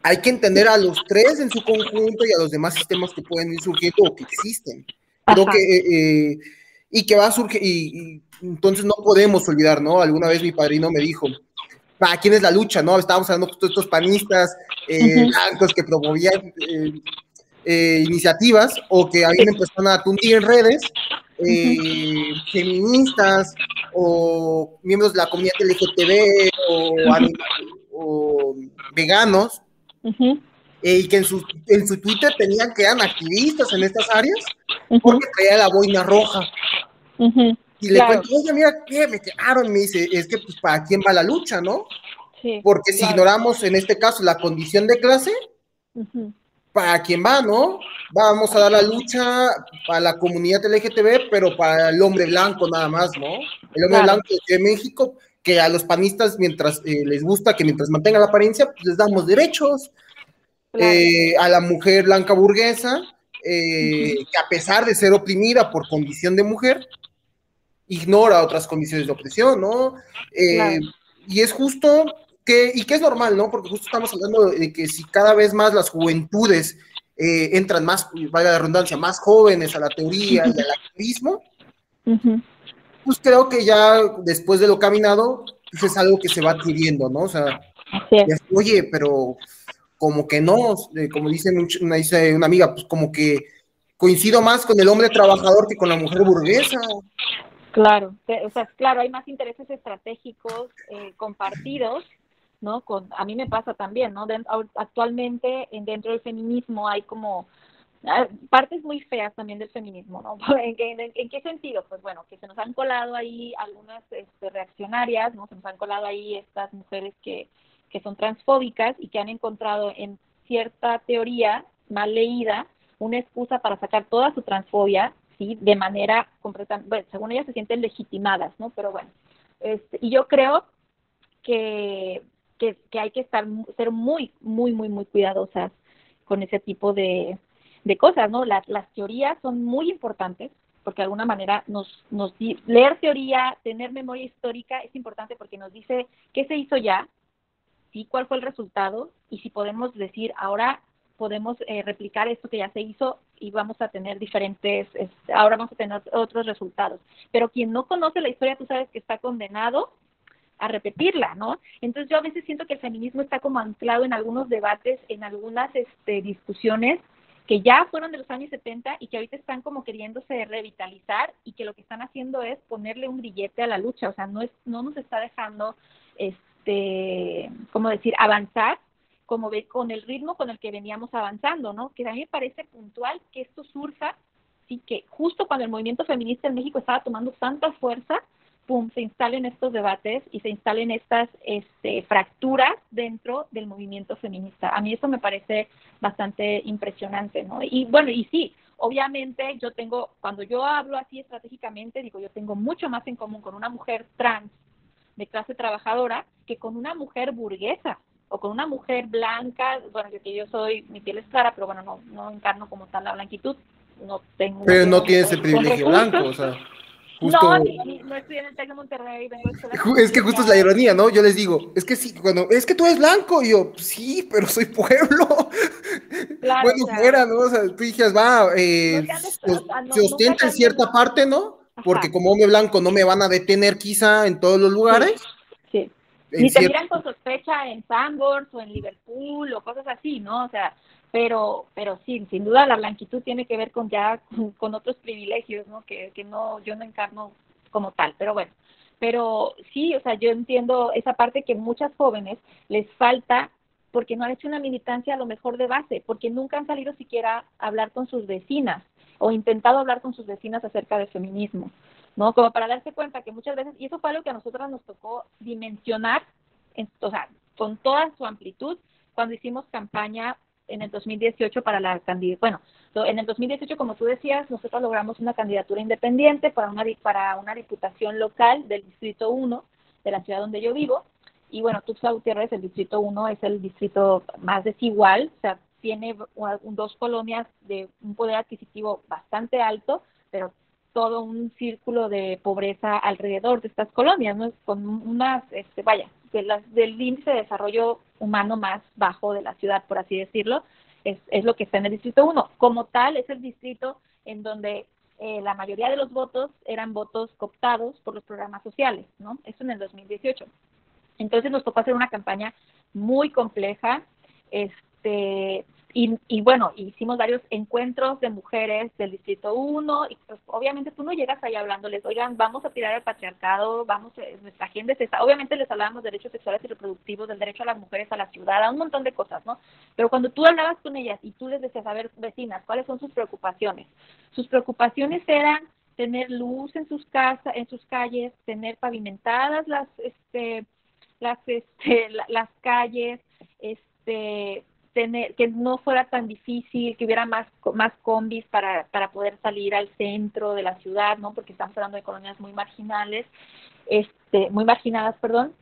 hay que entender a los tres en su conjunto y a los demás sistemas que pueden ir surgiendo o que existen. Creo que, eh, eh, y que va a surgir, y, entonces no podemos olvidar, ¿no? Alguna vez mi padrino me dijo, ¿para quién es la lucha, no? Estábamos hablando de estos panistas eh, blancos que promovían eh, iniciativas o que alguien empezaron a tundir en redes, eh, feministas o miembros de la comunidad LGTB o, veganos, eh, y que en su, en su Twitter tenían que eran activistas en estas áreas porque traía la boina roja. Y le cuento, oye, mira, ¿qué? Me quedaron, me dice, es que pues para quién va la lucha, ¿no? porque si ignoramos en este caso la condición de clase, para quien va, ¿no? Vamos a dar la lucha para la comunidad LGTB, pero para el hombre blanco nada más, ¿no? El hombre blanco de México, que a los panistas, mientras eh, les gusta, que mientras mantengan la apariencia, pues les damos derechos. Eh, a la mujer blanca burguesa, eh, que a pesar de ser oprimida por condición de mujer, ignora otras condiciones de opresión, ¿no? y es justo que, y que es normal, ¿no? Porque justo estamos hablando de que si cada vez más las juventudes eh, entran más, vaya la redundancia, más jóvenes a la teoría y al activismo, pues creo que ya después de lo caminado, pues es algo que se va adquiriendo, ¿no? O sea, oye, pero como que no, como dice una, dice una amiga, pues como que coincido más con el hombre trabajador que con la mujer burguesa. Claro, o sea, claro, hay más intereses estratégicos eh, compartidos, ¿no? Con, a mí me pasa también, ¿no? actualmente en, dentro del feminismo hay como ah, partes muy feas también del feminismo, ¿no? ¿En qué, en, qué sentido? Pues bueno, que se nos han colado ahí algunas este, reaccionarias, ¿no? Se nos han colado ahí estas mujeres que, que son transfóbicas y que han encontrado en cierta teoría mal leída una excusa para sacar toda su transfobia, ¿sí? De manera completa, bueno, según ellas se sienten legitimadas, ¿no? Pero bueno, este, y yo creo que, que, hay que estar, ser muy, muy, muy, muy cuidadosas con ese tipo de, de cosas, ¿no? Las, las teorías son muy importantes, porque de alguna manera nos, nos leer teoría, tener memoria histórica es importante porque nos dice qué se hizo ya, sí, cuál fue el resultado y si podemos decir ahora podemos eh, replicar esto que ya se hizo y vamos a tener diferentes, este, ahora vamos a tener otros resultados. Pero quien no conoce la historia, tú sabes que está condenado a repetirla, ¿no? Entonces yo a veces siento que el feminismo está como anclado en algunos debates, en algunas este, discusiones que ya fueron de los años 70 y que ahorita están como queriéndose revitalizar y que lo que están haciendo es ponerle un grillete a la lucha, o sea, no es no nos está dejando este, como decir, avanzar como ve con el ritmo con el que veníamos avanzando, ¿no? Que a mí me parece puntual que esto surja, sí que justo cuando el movimiento feminista en México estaba tomando tanta fuerza, pum, se instalen estos debates y se instalen estas este, fracturas dentro del movimiento feminista. A mí eso me parece bastante impresionante, ¿no? Y bueno, y sí, obviamente yo tengo, cuando yo hablo así estratégicamente, digo, yo tengo mucho más en común con una mujer trans de clase trabajadora que con una mujer burguesa, o con una mujer blanca, bueno, que yo soy, mi piel es clara, pero bueno, no, no encarno como tal la blanquitud, no tengo... Pero no tienes el privilegio blanco, o sea... Justo... No, no estoy en el TEC de Monterrey, vengo Es que justo es la ironía, ¿no? Yo les digo, es que sí, cuando, es que tú eres blanco, y yo, sí, pero soy pueblo. Claro, bueno, fuera, ¿no? O sea, tú dices, va, eh, se ostenta en cierta parte, ¿no? Porque como hombre blanco no me van a detener quizá en todos los lugares. Ni te miran con sospecha en Sandburg o en Liverpool o cosas así, ¿no? O sea, pero pero sí, sin duda la blanquitud tiene que ver con ya con, otros privilegios, ¿no? Que, que no yo no encarno como tal, pero bueno. Pero sí, o sea, yo entiendo esa parte que muchas jóvenes les falta porque no han hecho una militancia a lo mejor de base, porque nunca han salido siquiera a hablar con sus vecinas o intentado hablar con sus vecinas acerca del feminismo. ¿No? Como para darse cuenta que muchas veces, y eso fue algo que a nosotras nos tocó dimensionar, en, o sea, con toda su amplitud, cuando hicimos campaña en el 2018 para la candidatura, bueno, en el 2018, como tú decías, nosotros logramos una candidatura independiente para una, para una diputación local del Distrito 1 de la ciudad donde yo vivo, y bueno, Tuxtla Gutiérrez, el Distrito 1 es el distrito más desigual, o sea, tiene dos colonias de un poder adquisitivo bastante alto, pero todo un círculo de pobreza alrededor de estas colonias, ¿no? Con unas, este, vaya, de las, del índice de desarrollo humano más bajo de la ciudad, por así decirlo, es, es lo que está en el distrito 1. Como tal, es el distrito en donde eh, la mayoría de los votos eran votos cooptados por los programas sociales, ¿no? Eso en el 2018. Entonces nos tocó hacer una campaña muy compleja, este, y, bueno, hicimos varios encuentros de mujeres del Distrito 1 y pues obviamente tú no llegas ahí hablándoles, oigan, vamos a tirar el patriarcado, vamos, nuestra agenda es esta. Obviamente les hablábamos de derechos sexuales y reproductivos, del derecho a las mujeres a la ciudad, a un montón de cosas, ¿no? Pero cuando tú hablabas con ellas y tú les decías, a ver, vecinas, ¿cuáles son sus preocupaciones? Sus preocupaciones eran tener luz en sus casas, en sus calles, tener pavimentadas las, este, las, este, las calles, este que no fuera tan difícil, que hubiera más, más combis para, para poder salir al centro de la ciudad, ¿no? Porque estamos hablando de colonias muy marginales, este, muy marginadas, perdón.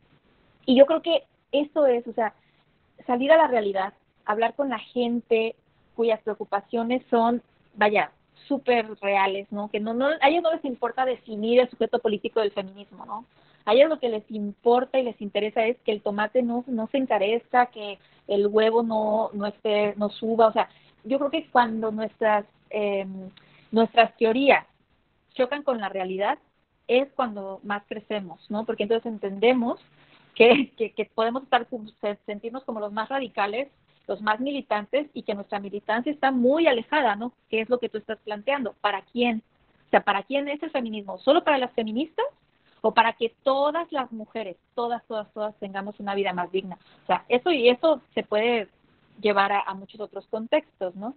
Y yo creo que eso es, o sea, salir a la realidad, hablar con la gente cuyas preocupaciones son, vaya, súper reales, ¿no? Que no, no, a ellos no les importa definir el sujeto político del feminismo, ¿no? A ellos lo que les importa y les interesa es que el tomate no, no se encarezca, que el huevo no, no, esté, no suba, o sea, yo creo que cuando nuestras, eh, nuestras teorías chocan con la realidad, es cuando más crecemos, ¿no? Porque entonces entendemos que, que, que podemos estar, sentirnos como los más radicales los más militantes y que nuestra militancia está muy alejada, ¿no? ¿Qué es lo que tú estás planteando? ¿Para quién? O sea, ¿para quién es el feminismo? ¿Solo para las feministas? ¿O para que todas las mujeres, todas, todas, todas tengamos una vida más digna? O sea, eso y eso se puede llevar a, muchos otros contextos, ¿no?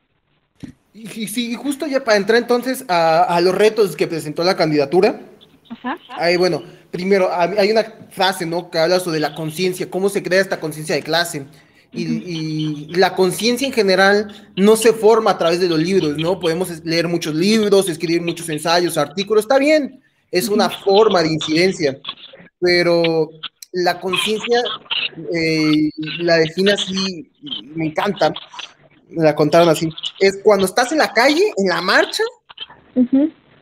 Y, sí, justo ya para entrar entonces a, los retos que presentó la candidatura. Ajá. Ahí, bueno, primero, hay una frase, ¿no? Que habla sobre la conciencia, cómo se crea esta conciencia de clase y, la conciencia en general no se forma a través de los libros, ¿no? Podemos leer muchos libros, escribir muchos ensayos, artículos, está bien, es una forma de incidencia, pero la conciencia eh, la define así, me encanta, me la contaron así, es cuando estás en la calle, en la marcha,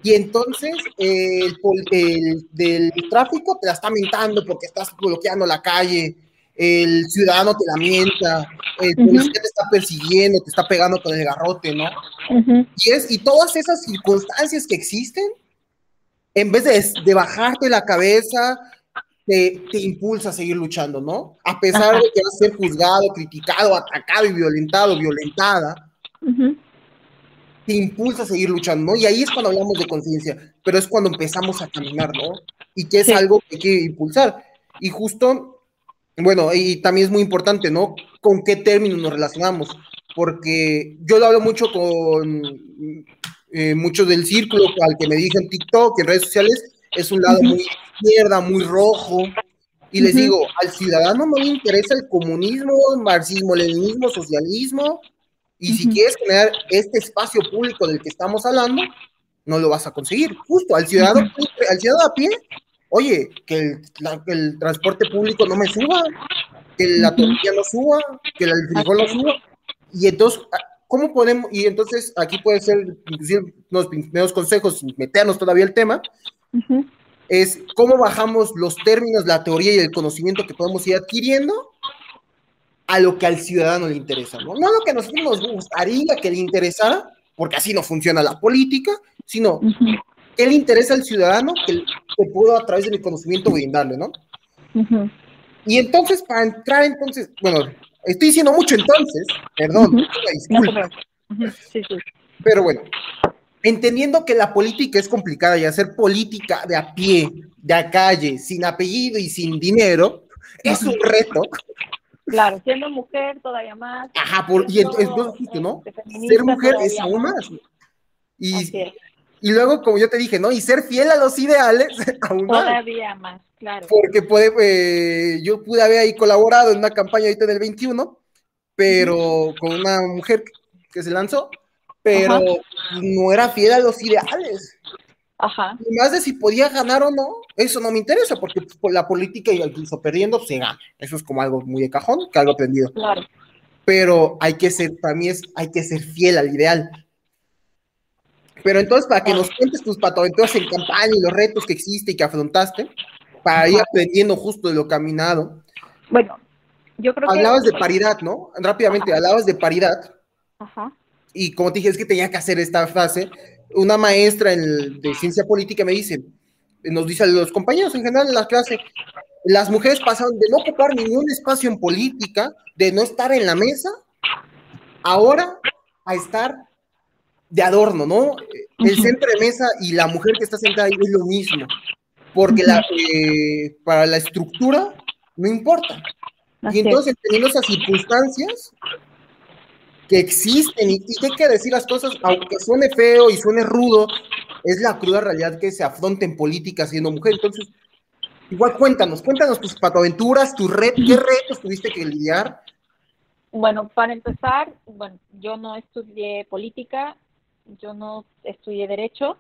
y entonces el, el, del tráfico te la está mentando porque estás bloqueando la calle, el ciudadano te la mienta, el policía te está persiguiendo, te está pegando con el garrote, ¿no? y, es, y todas esas circunstancias que existen, en vez de, bajarte la cabeza, te, te, impulsa a seguir luchando, ¿no? A pesar de que vas a ser juzgado, criticado, atacado y violentado, violentada, te impulsa a seguir luchando, ¿no? Y ahí es cuando hablamos de conciencia, pero es cuando empezamos a caminar, ¿no? Y que es algo que hay que impulsar. Y justo bueno, y también es muy importante, ¿no? ¿Con qué términos nos relacionamos? Porque yo lo hablo mucho con eh, muchos del círculo al que me dicen TikTok, en redes sociales, es un lado muy izquierda, muy rojo. Y les digo, al ciudadano no le interesa el comunismo, marxismo, leninismo, socialismo. Y si quieres generar este espacio público del que estamos hablando, no lo vas a conseguir. Justo al ciudadano, al ciudadano a pie oye, que el, transporte público no me suba, que la tortilla no suba, que el frijol no suba. Y entonces, ¿cómo podemos? Y entonces aquí puede ser, inclusive, unos primeros consejos, meternos todavía el tema, es cómo bajamos los términos, la teoría y el conocimiento que podemos ir adquiriendo a lo que al ciudadano le interesa, ¿no? No lo que a nosotros nos gustaría que le interesara, porque así no funciona la política, sino qué le interesa al ciudadano que, puedo a través de mi conocimiento brindarle, ¿no? Y entonces, para entrar entonces, bueno, estoy diciendo mucho entonces, perdón, disculpa. Pero bueno, entendiendo que la política es complicada y hacer política de a pie, de a calle, sin apellido y sin dinero, es un reto. Claro, siendo mujer todavía más. Ajá, por, y entonces, ¿no? Ser mujer es aún más. Y, y luego, como yo te dije, ¿no? Y ser fiel a los ideales, aún Todavía más, claro. Porque puede, eh, yo pude haber ahí colaborado en una campaña ahorita del 21, pero con una mujer que se lanzó, pero no era fiel a los ideales. Ajá. Y más de si podía ganar o no, eso no me interesa, porque pues, la política, incluso perdiendo, se gana. Eso es como algo muy de cajón, que algo aprendido. Claro. Pero hay que ser, para mí es, hay que ser fiel al ideal. Pero entonces, para que nos cuentes tus patoaventuras en campaña y los retos que existe y que afrontaste, para ir aprendiendo justo de lo caminado. Bueno, yo creo que... Hablabas de paridad, ¿no? Rápidamente, hablabas de paridad. Ajá. Y como te dije, es que tenía que hacer esta frase. Una maestra en de ciencia política me dice, nos dice a los compañeros en general en la clase, las mujeres pasaron de no ocupar ningún espacio en política, de no estar en la mesa, ahora a estar de adorno, ¿no? El centro de mesa y la mujer que está sentada ahí es lo mismo, porque la, eh, para la estructura no importa. y entonces, teniendo esas circunstancias que existen y, y, hay que decir las cosas, aunque suene feo y suene rudo, es la cruda realidad que se afronta en política siendo mujer. Entonces, igual cuéntanos, cuéntanos tus patoaventuras, tus retos, qué retos tuviste que lidiar. Bueno, para empezar, bueno, yo no estudié política, yo no estudié derecho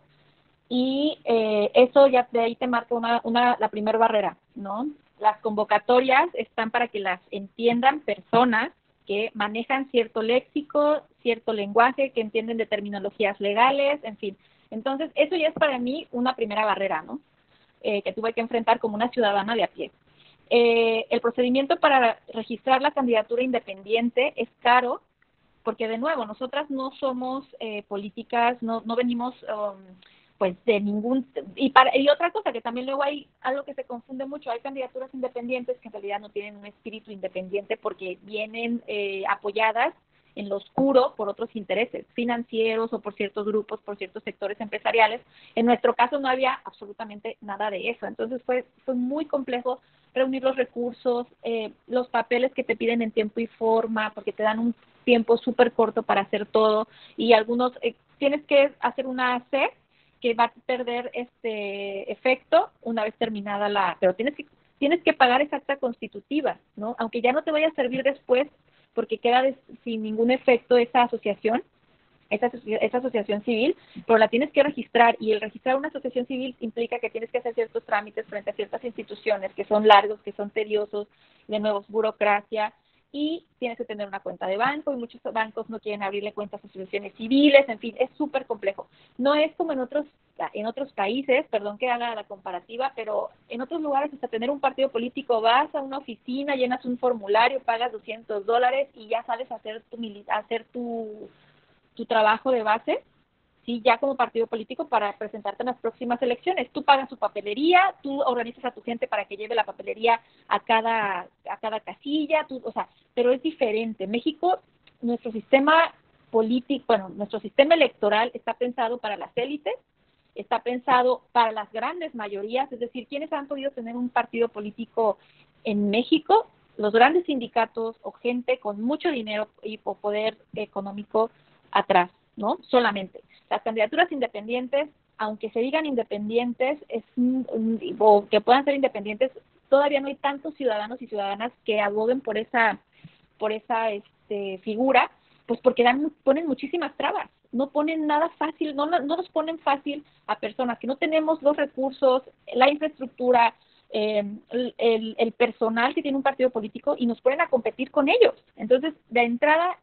y eh, eso ya de ahí te marca una, una, la primera barrera, ¿no? Las convocatorias están para que las entiendan personas que manejan cierto léxico, cierto lenguaje, que entienden de terminologías legales, en fin. Entonces, eso ya es para mí una primera barrera, ¿no? Eh, que tuve que enfrentar como una ciudadana de a pie. Eh, el procedimiento para registrar la candidatura independiente es caro, porque de nuevo, nosotras no somos eh, políticas, no, no venimos um, pues de ningún y para y otra cosa que también luego hay algo que se confunde mucho hay candidaturas independientes que en realidad no tienen un espíritu independiente porque vienen eh, apoyadas en lo oscuro por otros intereses financieros o por ciertos grupos por ciertos sectores empresariales. En nuestro caso no había absolutamente nada de eso. Entonces fue fue muy complejo reunir los recursos eh, los papeles que te piden en tiempo y forma porque te dan un tiempo súper corto para hacer todo y algunos eh, tienes que hacer una C que va a perder este efecto una vez terminada la, pero tienes que tienes que pagar esa acta constitutiva, ¿no? Aunque ya no te vaya a servir después porque queda sin ningún efecto esa asociación, esa, esa asociación civil, pero la tienes que registrar y el registrar una asociación civil implica que tienes que hacer ciertos trámites frente a ciertas instituciones que son largos, que son tediosos, de nuevo burocracia, y tienes que tener una cuenta de banco y muchos bancos no quieren abrirle cuentas a asociaciones civiles, en fin, es súper complejo. No es como en otros en otros países, perdón que haga la comparativa, pero en otros lugares hasta tener un partido político vas a una oficina, llenas un formulario, pagas 200 dólares y ya sabes hacer tu hacer tu, tu trabajo de base sí, ya como partido político para presentarte en las próximas elecciones. Tú pagas su papelería, tú organizas a tu gente para que lleve la papelería a cada, a cada casilla, tú, o sea, pero es diferente. México, nuestro sistema político, bueno, nuestro sistema electoral está pensado para las élites, está pensado para las grandes mayorías, es decir, quienes han podido tener un partido político en México, los grandes sindicatos o gente con mucho dinero y poder económico atrás, ¿no? Solamente. Las candidaturas independientes, aunque se digan independientes es, o que puedan ser independientes, todavía no hay tantos ciudadanos y ciudadanas que aboguen por esa, por esa este, figura, pues porque dan, ponen muchísimas trabas, no ponen nada fácil, no, no nos ponen fácil a personas que no tenemos los recursos, la infraestructura, eh, el, el, personal que tiene un partido político y nos ponen a competir con ellos. Entonces, de entrada,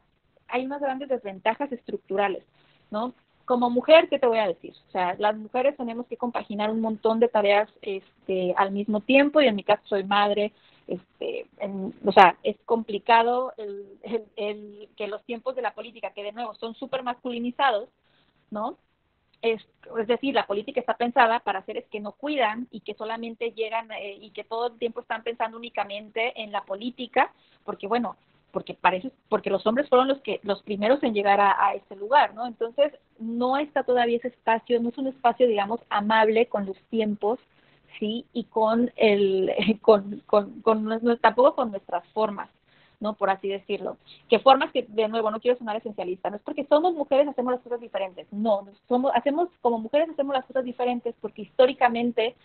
hay unas grandes desventajas estructurales, ¿no? Como mujer, ¿qué te voy a decir? O sea, las mujeres tenemos que compaginar un montón de tareas este, al mismo tiempo y en mi caso soy madre, este, o sea, es complicado el, el, que los tiempos de la política, que de nuevo son súper masculinizados, ¿no? Es, es, decir, la política está pensada para seres que no cuidan y que solamente llegan eh, y que todo el tiempo están pensando únicamente en la política, porque bueno, porque parece porque los hombres fueron los que los primeros en llegar a, a ese lugar no entonces no está todavía ese espacio no es un espacio digamos amable con los tiempos sí y con el con, con, con tampoco con nuestras formas no por así decirlo. Que formas que de nuevo no quiero sonar esencialista no es porque somos mujeres hacemos las cosas diferentes no somos hacemos como mujeres hacemos las cosas diferentes porque históricamente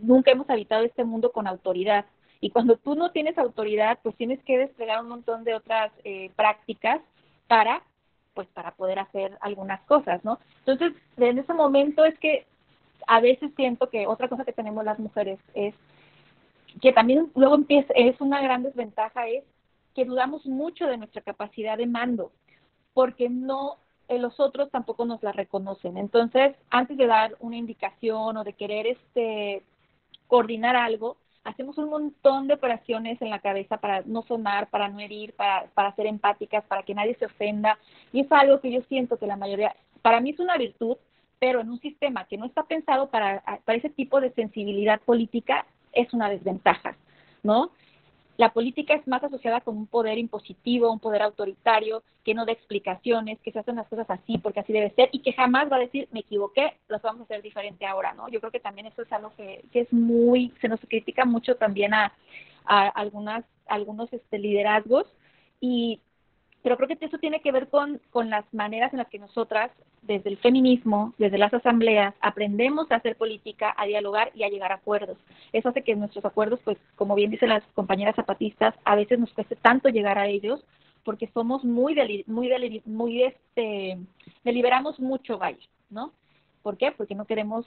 nunca hemos habitado este mundo con autoridad y cuando tú no tienes autoridad, pues tienes que desplegar un montón de otras eh, prácticas para, pues para poder hacer algunas cosas, ¿no? Entonces, en ese momento es que a veces siento que otra cosa que tenemos las mujeres es que también luego empieza, es una gran desventaja, es que dudamos mucho de nuestra capacidad de mando, porque no eh, los otros tampoco nos la reconocen. Entonces, antes de dar una indicación o de querer este coordinar algo, hacemos un montón de operaciones en la cabeza para no sonar, para no herir, para, para ser empáticas, para que nadie se ofenda. Y es algo que yo siento que la mayoría, para mí es una virtud, pero en un sistema que no está pensado para, para ese tipo de sensibilidad política, es una desventaja, ¿no? La política es más asociada con un poder impositivo, un poder autoritario, que no da explicaciones, que se hacen las cosas así porque así debe ser y que jamás va a decir, me equivoqué, las vamos a hacer diferente ahora, ¿no? Yo creo que también eso es algo que, que es muy, se nos critica mucho también a, a algunas, algunos este, liderazgos y pero creo que eso tiene que ver con, con las maneras en las que nosotras, desde el feminismo, desde las asambleas, aprendemos a hacer política, a dialogar y a llegar a acuerdos. Eso hace que nuestros acuerdos, pues, como bien dicen las compañeras zapatistas, a veces nos cueste tanto llegar a ellos porque somos muy, muy, muy, este, deliberamos mucho, vaya, ¿no? ¿Por qué? Porque no queremos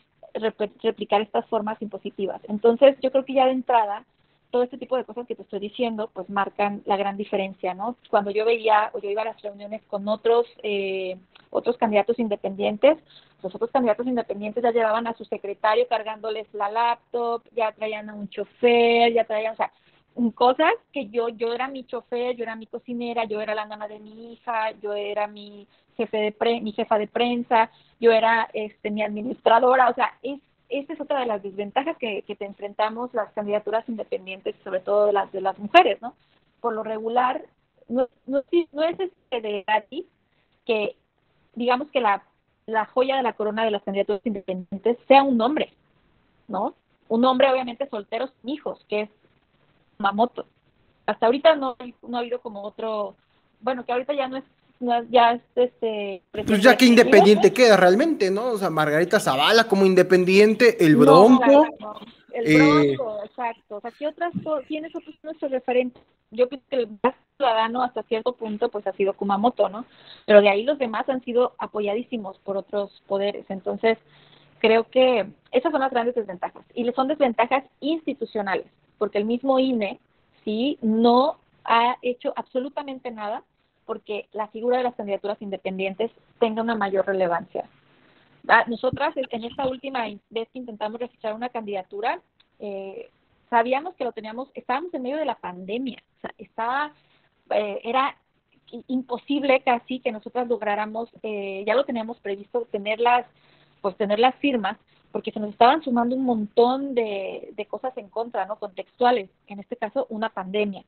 replicar estas formas impositivas. Entonces, yo creo que ya de entrada todo este tipo de cosas que te estoy diciendo, pues marcan la gran diferencia, ¿no? Cuando yo veía o yo iba a las reuniones con otros, eh, otros candidatos independientes, los otros candidatos independientes ya llevaban a su secretario cargándoles la laptop, ya traían a un chofer, ya traían, o sea, cosas que yo, yo era mi chofer, yo era mi cocinera, yo era la nana de mi hija, yo era mi jefe de pre, mi jefa de prensa, yo era este mi administradora, o sea, es esa es otra de las desventajas que, que te enfrentamos las candidaturas independientes, sobre todo las de las mujeres, ¿no? Por lo regular, no, no, no es este de gratis que digamos que la, la joya de la corona de las candidaturas independientes sea un hombre, ¿no? Un hombre obviamente soltero sin hijos, que es Mamoto. Hasta ahorita no, no ha habido como otro, bueno, que ahorita ya no es ya este pues ya que independiente queda realmente, ¿no? O sea, Margarita Zavala como independiente, el Bronco. El eh, Bronco, exacto. O sea, ¿qué otras tienes otros nuestros referentes? Yo creo que el más ciudadano hasta cierto punto pues ha sido Kumamoto, ¿no? Pero de ahí los demás han sido apoyadísimos por otros poderes. Entonces, creo que esas son las grandes desventajas. Y son desventajas institucionales, porque el mismo INE, sí, no ha hecho absolutamente nada porque la figura de las candidaturas independientes tenga una mayor relevancia. Ah, nosotras, en esta última vez que intentamos registrar una candidatura, eh, sabíamos que lo teníamos, estábamos en medio de la pandemia, o sea, estaba, eh, era imposible casi que nosotras lográramos, eh, ya lo teníamos previsto, tener las, pues tener las firmas, porque se nos estaban sumando un montón de, de cosas en contra, ¿no? Contextuales, en este caso una pandemia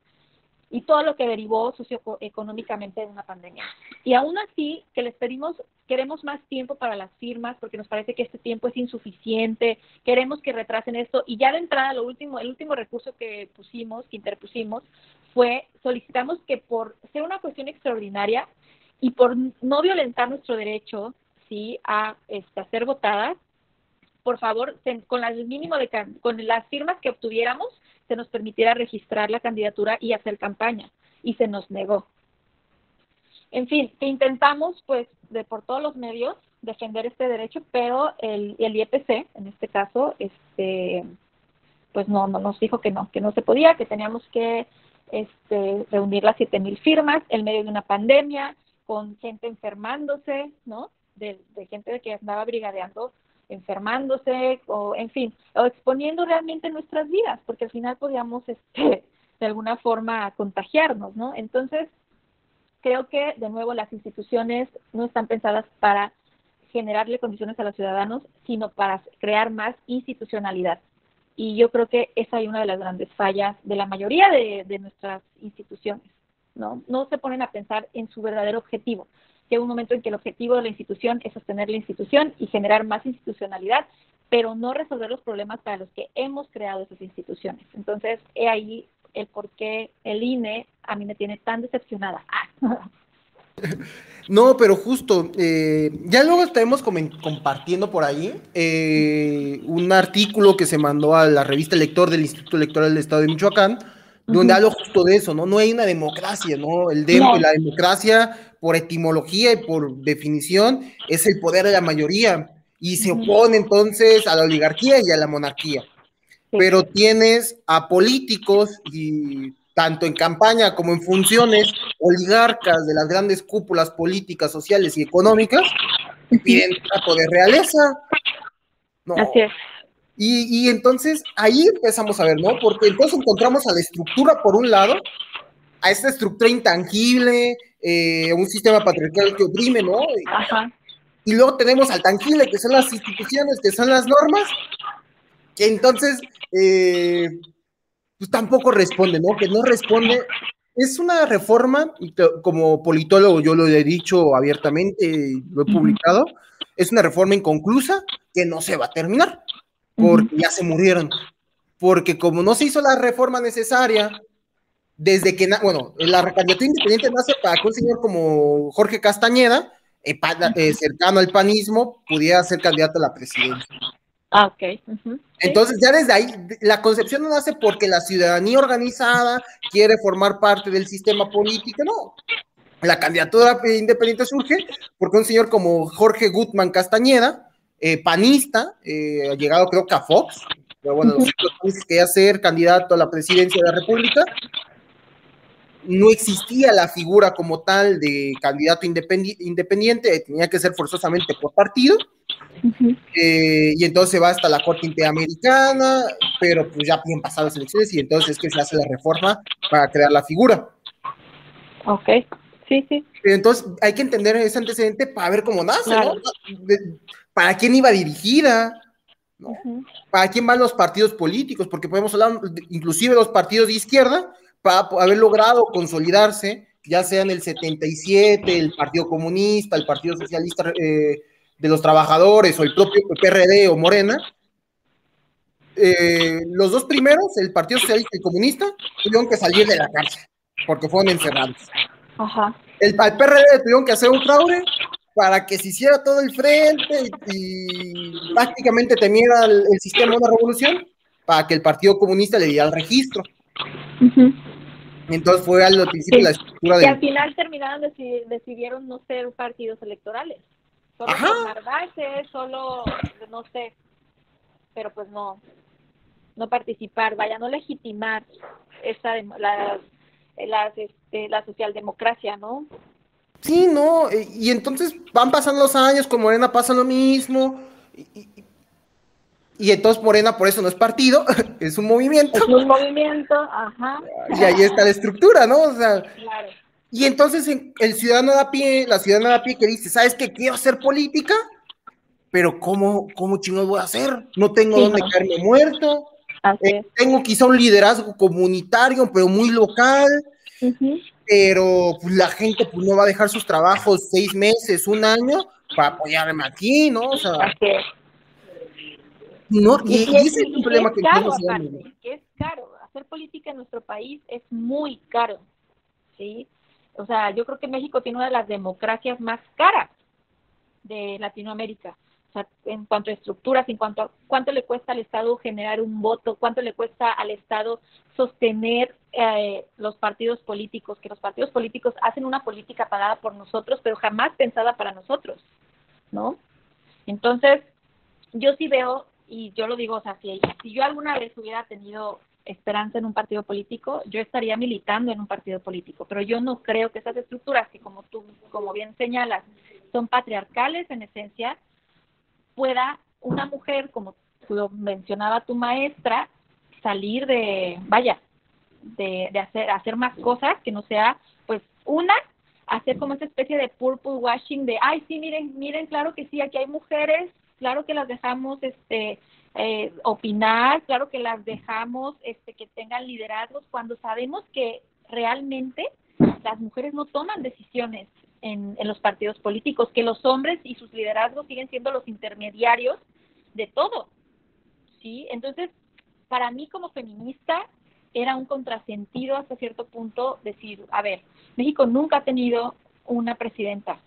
y todo lo que derivó socioeconómicamente de una pandemia. Y aún así, que les pedimos, queremos más tiempo para las firmas porque nos parece que este tiempo es insuficiente, queremos que retrasen esto y ya de entrada lo último, el último recurso que pusimos, que interpusimos, fue solicitamos que por ser una cuestión extraordinaria y por no violentar nuestro derecho, sí, a, este, a ser votadas, por favor, con el mínimo de con las firmas que obtuviéramos, se nos permitiera registrar la candidatura y hacer campaña, y se nos negó. En fin, intentamos, pues, de por todos los medios defender este derecho, pero el, el IEPC, en este caso, este, pues no, no nos dijo que no, que no se podía, que teníamos que este, reunir las siete mil firmas en medio de una pandemia, con gente enfermándose, ¿no? De, de gente que andaba brigadeando enfermándose o en fin, o exponiendo realmente nuestras vidas, porque al final podíamos este, de alguna forma contagiarnos, ¿no? Entonces, creo que de nuevo las instituciones no están pensadas para generarle condiciones a los ciudadanos, sino para crear más institucionalidad. Y yo creo que esa es una de las grandes fallas de la mayoría de, de nuestras instituciones, ¿no? No se ponen a pensar en su verdadero objetivo, llega un momento en que el objetivo de la institución es sostener la institución y generar más institucionalidad, pero no resolver los problemas para los que hemos creado esas instituciones. Entonces, he ahí el por qué el INE a mí me tiene tan decepcionada. No, pero justo, eh, ya luego estaremos compartiendo por ahí eh, un artículo que se mandó a la revista Lector del Instituto Electoral del Estado de Michoacán, donde hablo justo de eso, ¿no? No hay una democracia, ¿no? El de la democracia por etimología y por definición, es el poder de la mayoría y se opone entonces a la oligarquía y a la monarquía. Pero tienes a políticos y tanto en campaña como en funciones, oligarcas de las grandes cúpulas políticas, sociales y económicas, piden trato de realeza. No. Así es. Y, y, entonces ahí empezamos a ver, ¿no? Porque entonces encontramos a la estructura por un lado, a esta estructura intangible, eh, un sistema patriarcal que oprime, ¿no? Y luego tenemos al tangible, que son las instituciones, que son las normas, que entonces, eh, pues tampoco responde, ¿no? Que no responde. Es una reforma, como politólogo yo lo he dicho abiertamente, lo he publicado, es una reforma inconclusa que no se va a terminar, porque ya se murieron. Porque como no se hizo la reforma necesaria desde que, bueno, la candidatura independiente nace para que un señor como Jorge Castañeda, eh, eh, cercano al panismo, pudiera ser candidato a la presidencia. Ah, ok. Entonces, ya desde ahí, la concepción no nace porque la ciudadanía organizada quiere formar parte del sistema político, no. La candidatura independiente surge porque un señor como Jorge Gutman Castañeda, eh, panista, llegado creo que a Fox, pero bueno, los que quería ser candidato a la presidencia de la República. No existía la figura como tal de candidato independiente, tenía que ser forzosamente por partido. Eh, y entonces se va hasta la Corte Interamericana, pero pues ya bien pasadas las elecciones y entonces es que se hace la reforma para crear la figura. Ok, sí, sí. Entonces hay que entender ese antecedente para ver cómo nace, ¿no? ¿Para quién iba dirigida? ¿Para quién van los partidos políticos? Porque podemos hablar inclusive los partidos de izquierda para haber logrado consolidarse, ya sea en el 77, el Partido Comunista, el Partido Socialista eh, de los Trabajadores o el propio PRD o Morena. Eh, los dos primeros, el Partido Socialista y el Comunista, tuvieron que salir de la cárcel porque fueron encerrados. Ajá. El, al PRD tuvieron que hacer un fraude para que se hiciera todo el frente y, prácticamente temiera el, sistema de una revolución, para que el Partido Comunista le diera el registro. Entonces fue al principio la estructura de... Y al final terminaron, decidieron no ser partidos electorales. Solo formarse, solo, no sé, pero pues no, no participar, vaya, no legitimar esa, la, este, la socialdemocracia, ¿no? Sí, no, eh, y entonces van pasando los años, con Morena pasa lo mismo, y, entonces Morena por eso no es partido, es un movimiento. Es un movimiento, ajá. Y ahí está la estructura, ¿no? O sea, claro. Y entonces el ciudadano da pie, la ciudadana da pie que dice, ¿sabes qué? Quiero hacer política, pero ¿cómo, cómo chingados voy a hacer? No tengo dónde caerme muerto. Eh, tengo quizá un liderazgo comunitario, pero muy local pero pues, la gente pues, no va a dejar sus trabajos seis meses, un año para apoyarme aquí, ¿no? O sea, no, y, ese es un problema que caro, que es caro. Hacer política en nuestro país es muy caro, ¿sí? O sea, yo creo que México tiene una de las democracias más caras de Latinoamérica en cuanto a estructuras, en cuanto a cuánto le cuesta al Estado generar un voto, cuánto le cuesta al Estado sostener eh, los partidos políticos, que los partidos políticos hacen una política pagada por nosotros, pero jamás pensada para nosotros, ¿no? Entonces, yo sí veo, y yo lo digo, o sea, si, si yo alguna vez hubiera tenido esperanza en un partido político, yo estaría militando en un partido político, pero yo no creo que esas estructuras que como tú, como bien señalas, son patriarcales en esencia, pueda una mujer, como lo mencionaba tu maestra, salir de, vaya, de, de hacer, hacer más cosas que no sea, pues, una, hacer como esa especie de purple washing de, ay, sí, miren, miren, claro que sí, aquí hay mujeres, claro que las dejamos, este, eh, opinar, claro que las dejamos, este, que tengan liderazgos, cuando sabemos que realmente las mujeres no toman decisiones en, los partidos políticos, que los hombres y sus liderazgos siguen siendo los intermediarios de todo. ¿sí? Entonces, para mí como feminista era un contrasentido hasta cierto punto decir, a ver, México nunca ha tenido una presidenta,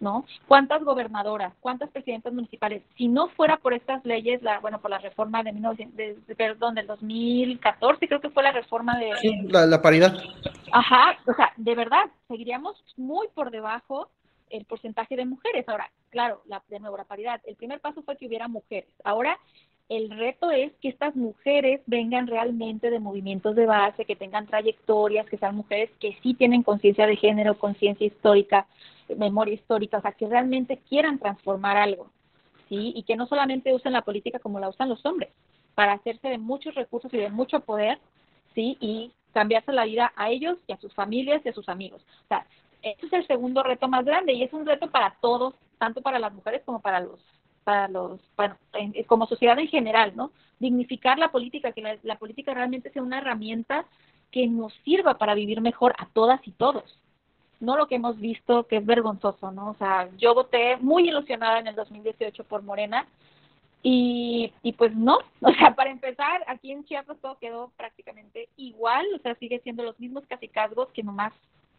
¿no? ¿Cuántas gobernadoras, cuántas presidentas municipales? Si no fuera por estas leyes, la, bueno, por la reforma de, 1900, perdón, del 2014, creo que fue la reforma de... la, paridad. Ajá, o sea, de verdad, seguiríamos muy por debajo el porcentaje de mujeres. Ahora, claro, la, de nuevo, la paridad. El primer paso fue que hubiera mujeres. Ahora, el reto es que estas mujeres vengan realmente de movimientos de base, que tengan trayectorias, que sean mujeres que sí tienen conciencia de género, conciencia histórica, memoria histórica, o sea, que realmente quieran transformar algo, ¿sí? Y que no solamente usen la política como la usan los hombres, para hacerse de muchos recursos y de mucho poder, ¿sí? Y cambiarse la vida a ellos y a sus familias y a sus amigos. O sea, ese es el segundo reto más grande y es un reto para todos, tanto para las mujeres como para los para los, bueno, como sociedad en general, ¿no? Dignificar la política, que la, la, política realmente sea una herramienta que nos sirva para vivir mejor a todas y todos no lo que hemos visto, que es vergonzoso, ¿no? O sea, yo voté muy ilusionada en el 2018 por Morena y, y pues no, o sea, para empezar, aquí en Chiapas todo quedó prácticamente igual, o sea, sigue siendo los mismos casicazgos que nomás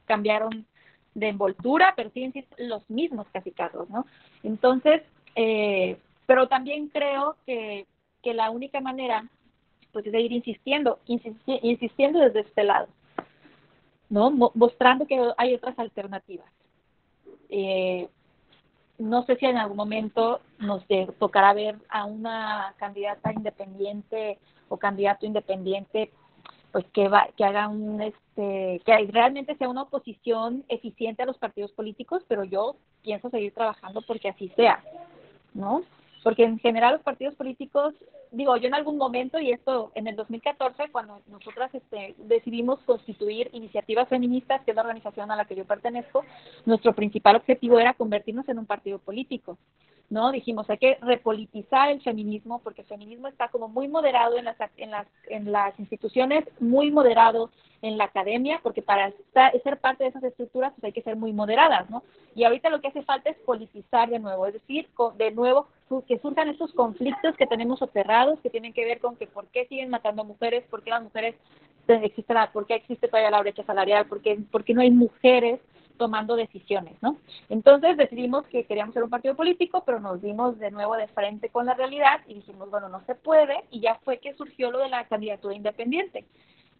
cambiaron de envoltura, pero siguen siendo los mismos casicazgos, ¿no? Entonces, eh, pero también creo que, que la única manera, pues, es de ir insistiendo, insistiendo desde este lado. ¿No? Mostrando que hay otras alternativas. Eh, no sé si en algún momento nos tocará ver a una candidata independiente o candidato independiente pues que va que haga un este que realmente sea una oposición eficiente a los partidos políticos pero yo pienso seguir trabajando porque así sea no porque en general los partidos políticos digo yo en algún momento y esto en el 2014 cuando nosotras este, decidimos constituir iniciativas feministas que es la organización a la que yo pertenezco nuestro principal objetivo era convertirnos en un partido político ¿no? Dijimos, hay que repolitizar el feminismo porque el feminismo está como muy moderado en las, en las, en las instituciones, muy moderado en la academia, porque para ser parte de esas estructuras pues hay que ser muy moderadas, ¿no? Y ahorita lo que hace falta es politizar de nuevo, es decir, de nuevo que surjan estos conflictos que tenemos soterrados, que tienen que ver con que por qué siguen matando mujeres, por qué las mujeres existen, por qué existe todavía la brecha salarial, por qué, por qué no hay mujeres tomando decisiones, ¿no? Entonces decidimos que queríamos ser un partido político, pero nos dimos de nuevo de frente con la realidad y dijimos, bueno, no se puede, y ya fue que surgió lo de la candidatura independiente.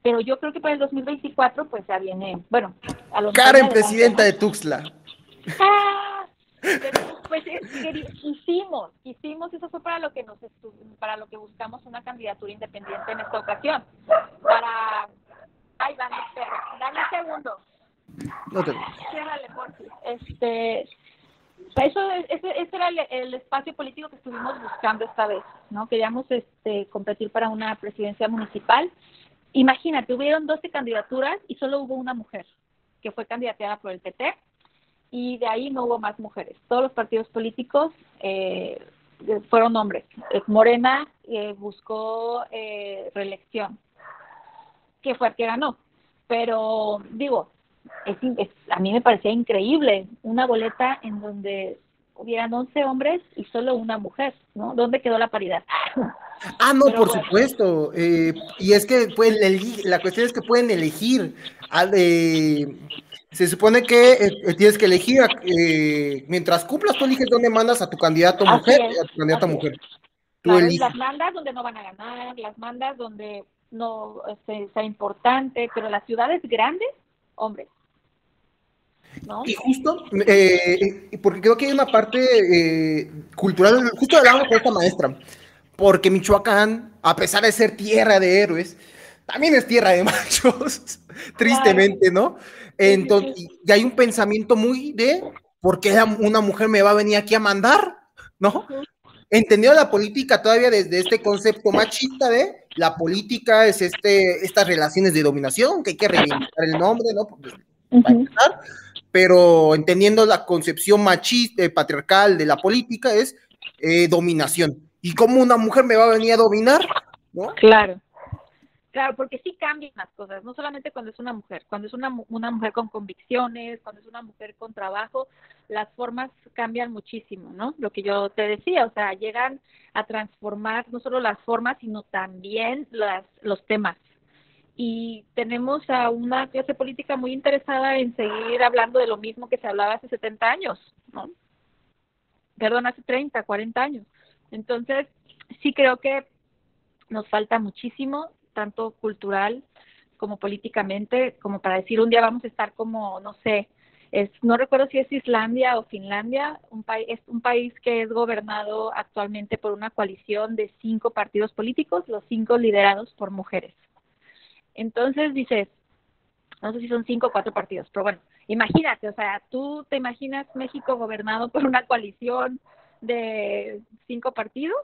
Pero yo creo que para el 2024, pues ya viene, bueno, a los Karen, presidenta de Tuxtla. ¡Ah! Pues quisimos, quisimos, eso fue para lo que nos para lo que buscamos una candidatura independiente en esta ocasión. Para, ay, van, espera, dame un segundo. No te... Este, eso, ese, ese era el, espacio político que estuvimos buscando esta vez, ¿no? Queríamos este, competir para una presidencia municipal. Imagínate, hubieron 12 candidaturas y solo hubo una mujer, que fue candidateada por el PT, y de ahí no hubo más mujeres. Todos los partidos políticos eh, fueron hombres. Morena eh, buscó eh, reelección, que fue el que ganó. Pero digo, es, a mí me parecía increíble una boleta en donde hubieran 11 hombres y solo una mujer, ¿no? ¿Dónde quedó la paridad? Ah, no, por supuesto. Eh, y es que pueden la cuestión es que pueden elegir. Se supone que eh, tienes que elegir, eh, mientras cumplas, tú eliges dónde mandas a tu candidato mujer y a tu candidata mujer. las mandas donde no van a ganar, las mandas donde no este, sea importante, pero las ciudades grandes, hombres. Y justo, eh, porque creo que hay una parte eh, cultural, justo hablábamos con esta maestra, porque Michoacán, a pesar de ser tierra de héroes, también es tierra de machos, tristemente, ¿no? Entonces, y hay un pensamiento muy de, ¿por qué una mujer me va a venir aquí a mandar? ¿No? Entendido la política todavía desde este concepto machista de la política es este, estas relaciones de dominación, que hay que reivindicar el nombre, ¿no? pero entendiendo la concepción machista, eh, patriarcal de la política, es eh, dominación. ¿Y cómo una mujer me va a venir a dominar? ¿No? Claro. Claro, porque sí cambian las cosas, no solamente cuando es una mujer, cuando es una, una mujer con convicciones, cuando es una mujer con trabajo, las formas cambian muchísimo, ¿no? Lo que yo te decía, o sea, llegan a transformar no solo las formas, sino también las, los temas, y tenemos a una clase política muy interesada en seguir hablando de lo mismo que se hablaba hace 70 años, ¿no? Perdón, hace 30, 40 años. Entonces, sí creo que nos falta muchísimo, tanto cultural como políticamente, como para decir un día vamos a estar como, no sé, es, no recuerdo si es Islandia o Finlandia, un país, es un país que es gobernado actualmente por una coalición de cinco partidos políticos, los cinco liderados por mujeres. Entonces dices, no sé si son cinco o cuatro partidos, pero bueno, imagínate, o sea, tú te imaginas México gobernado por una coalición de cinco partidos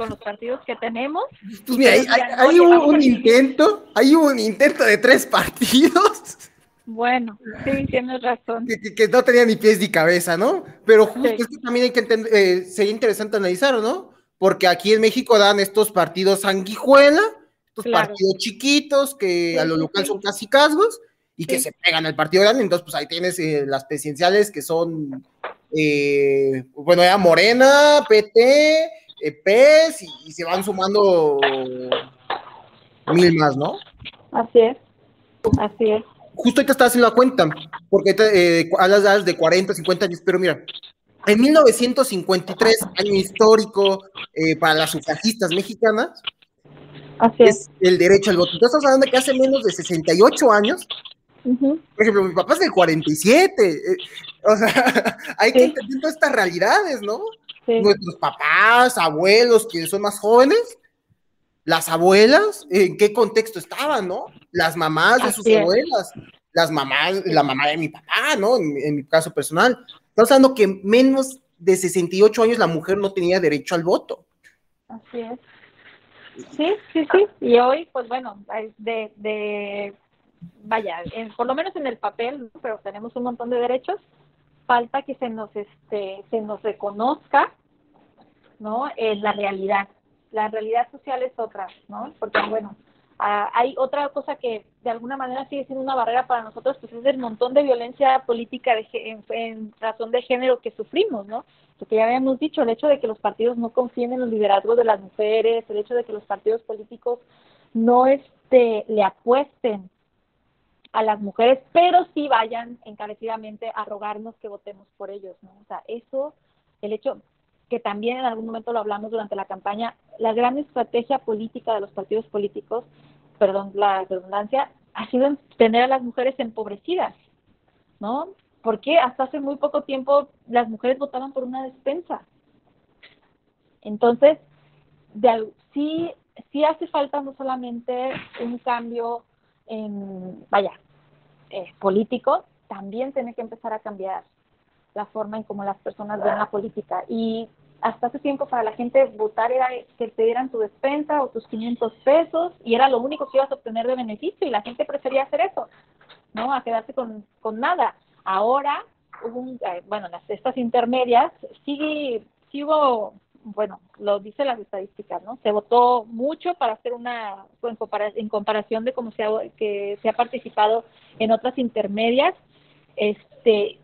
con los partidos que tenemos. Pues mira, hay, un, intento, hay un intento de tres partidos. Bueno, sí, tienes razón. Que, no tenía ni pies ni cabeza, ¿no? Pero justo es que también hay que entender, eh, sería interesante analizar, ¿no? Porque aquí en México dan estos partidos sanguijuela, estos partidos chiquitos que a lo local son casi casgos y que se pegan al partido grande. Entonces, pues ahí tienes eh, las presidenciales que son, eh, bueno, ya Morena, PT, eh, PES y, se van sumando mil más, ¿no? Así es, así es. Justo ahorita estás haciendo la cuenta, porque eh, hablas de 40, 50 años, pero mira, en 1953, año histórico para las sufragistas mexicanas, Así es. el derecho al voto. Entonces estamos hablando de que hace menos de 68 años Por ejemplo, mi papá es del 47. Eh, o sea, hay que entender todas estas realidades, ¿no? Nuestros papás, abuelos, quienes son más jóvenes, las abuelas, ¿en qué contexto estaban, no? Las mamás de sus abuelas, las mamás, la mamá de mi papá, ¿no? En, mi caso personal. Estamos hablando que menos de 68 años la mujer no tenía derecho al voto. Así es. Sí, sí, sí. Y hoy, pues bueno, de, de vaya, por lo menos en el papel, pero tenemos un montón de derechos, falta que se nos, este, se nos reconozca, ¿no? En la realidad. La realidad social es otra, ¿no? Porque, bueno, ah, hay otra cosa que de alguna manera sigue siendo una barrera para nosotros, pues es el montón de violencia política de, en, en, razón de género que sufrimos, ¿no? Porque ya habíamos dicho, el hecho de que los partidos no confíen en los liderazgos de las mujeres, el hecho de que los partidos políticos no este, le apuesten a las mujeres, pero sí vayan encarecidamente a rogarnos que votemos por ellos, ¿no? O sea, eso, el hecho que también en algún momento lo hablamos durante la campaña, la gran estrategia política de los partidos políticos, perdón la redundancia, ha sido tener a las mujeres empobrecidas, ¿no? Porque hasta hace muy poco tiempo las mujeres votaban por una despensa. Entonces, de, sí, sí hace falta no solamente un cambio en, vaya, eh, político, también tiene que empezar a cambiar la forma en cómo las personas ven la política. Y hasta hace tiempo para la gente votar era que te dieran tu despensa o tus 500 pesos y era lo único que ibas a obtener de beneficio y la gente prefería hacer eso, ¿no? A quedarse con, con nada. Ahora, hubo eh, bueno, las, estas intermedias, sí, sí hubo bueno, lo dice las estadísticas, ¿no? Se votó mucho para hacer una, en, comparación de cómo se ha, que se ha participado en otras intermedias. Este,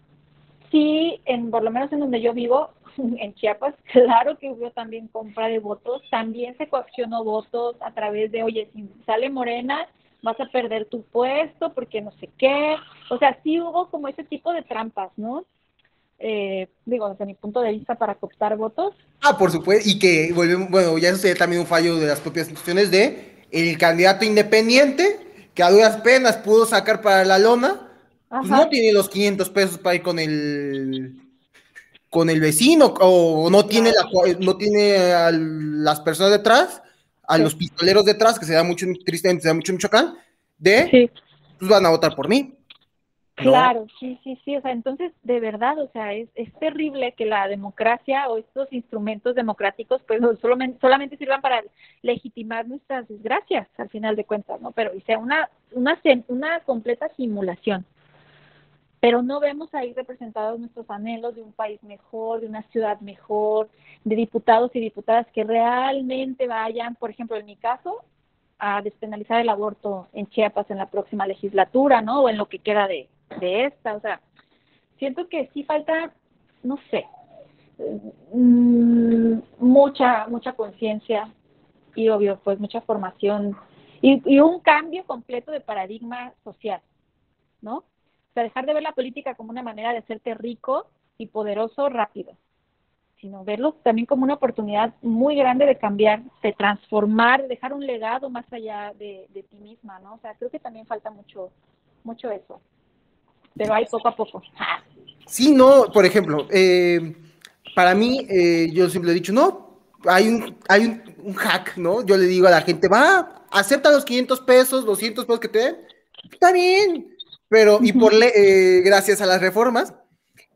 sí, en, por lo menos en donde yo vivo, en Chiapas, claro que hubo también compra de votos, también se coaccionó votos a través de, oye, si sale Morena, vas a perder tu puesto porque no sé qué. O sea, sí hubo como ese tipo de trampas, ¿no? Eh, digo, desde mi punto de vista, para cooptar votos. Ah, por supuesto, y que, bueno, ya eso sería también un fallo de las propias instituciones de el candidato independiente, que a duras penas pudo sacar para la lona, pues no tiene los 500 pesos para ir con el con el vecino, o no tiene, la, no tiene a las personas detrás, a los pistoleros detrás, que se da mucho, tristemente, se da mucho en Michoacán, de, pues van a votar por mí. Claro, sí, sí, sí, o sea, entonces de verdad, o sea, es, es terrible que la democracia o estos instrumentos democráticos pues solamente, solamente sirvan para legitimar nuestras desgracias al final de cuentas, ¿no? Pero y sea una, una, una completa simulación. Pero no vemos ahí representados nuestros anhelos de un país mejor, de una ciudad mejor, de diputados y diputadas que realmente vayan, por ejemplo, en mi caso, a despenalizar el aborto en Chiapas en la próxima legislatura, ¿no? O en lo que queda de, de esta, o sea, siento que sí falta, no sé, mm, mucha, mucha conciencia y obvio, pues mucha formación y, y, un cambio completo de paradigma social, ¿no? O sea, dejar de ver la política como una manera de hacerte rico y poderoso rápido, sino verlo también como una oportunidad muy grande de cambiar, de transformar, dejar un legado más allá de, de ti misma, ¿no? O sea, creo que también falta mucho, mucho eso pero hay poco a poco. Sí, no, por ejemplo, eh, para mí, eh, yo siempre he dicho, no, hay un, hay un, hack, ¿no? Yo le digo a la gente, va, acepta los 500 pesos, 200 pesos que te den, está bien, pero, y por eh, gracias a las reformas,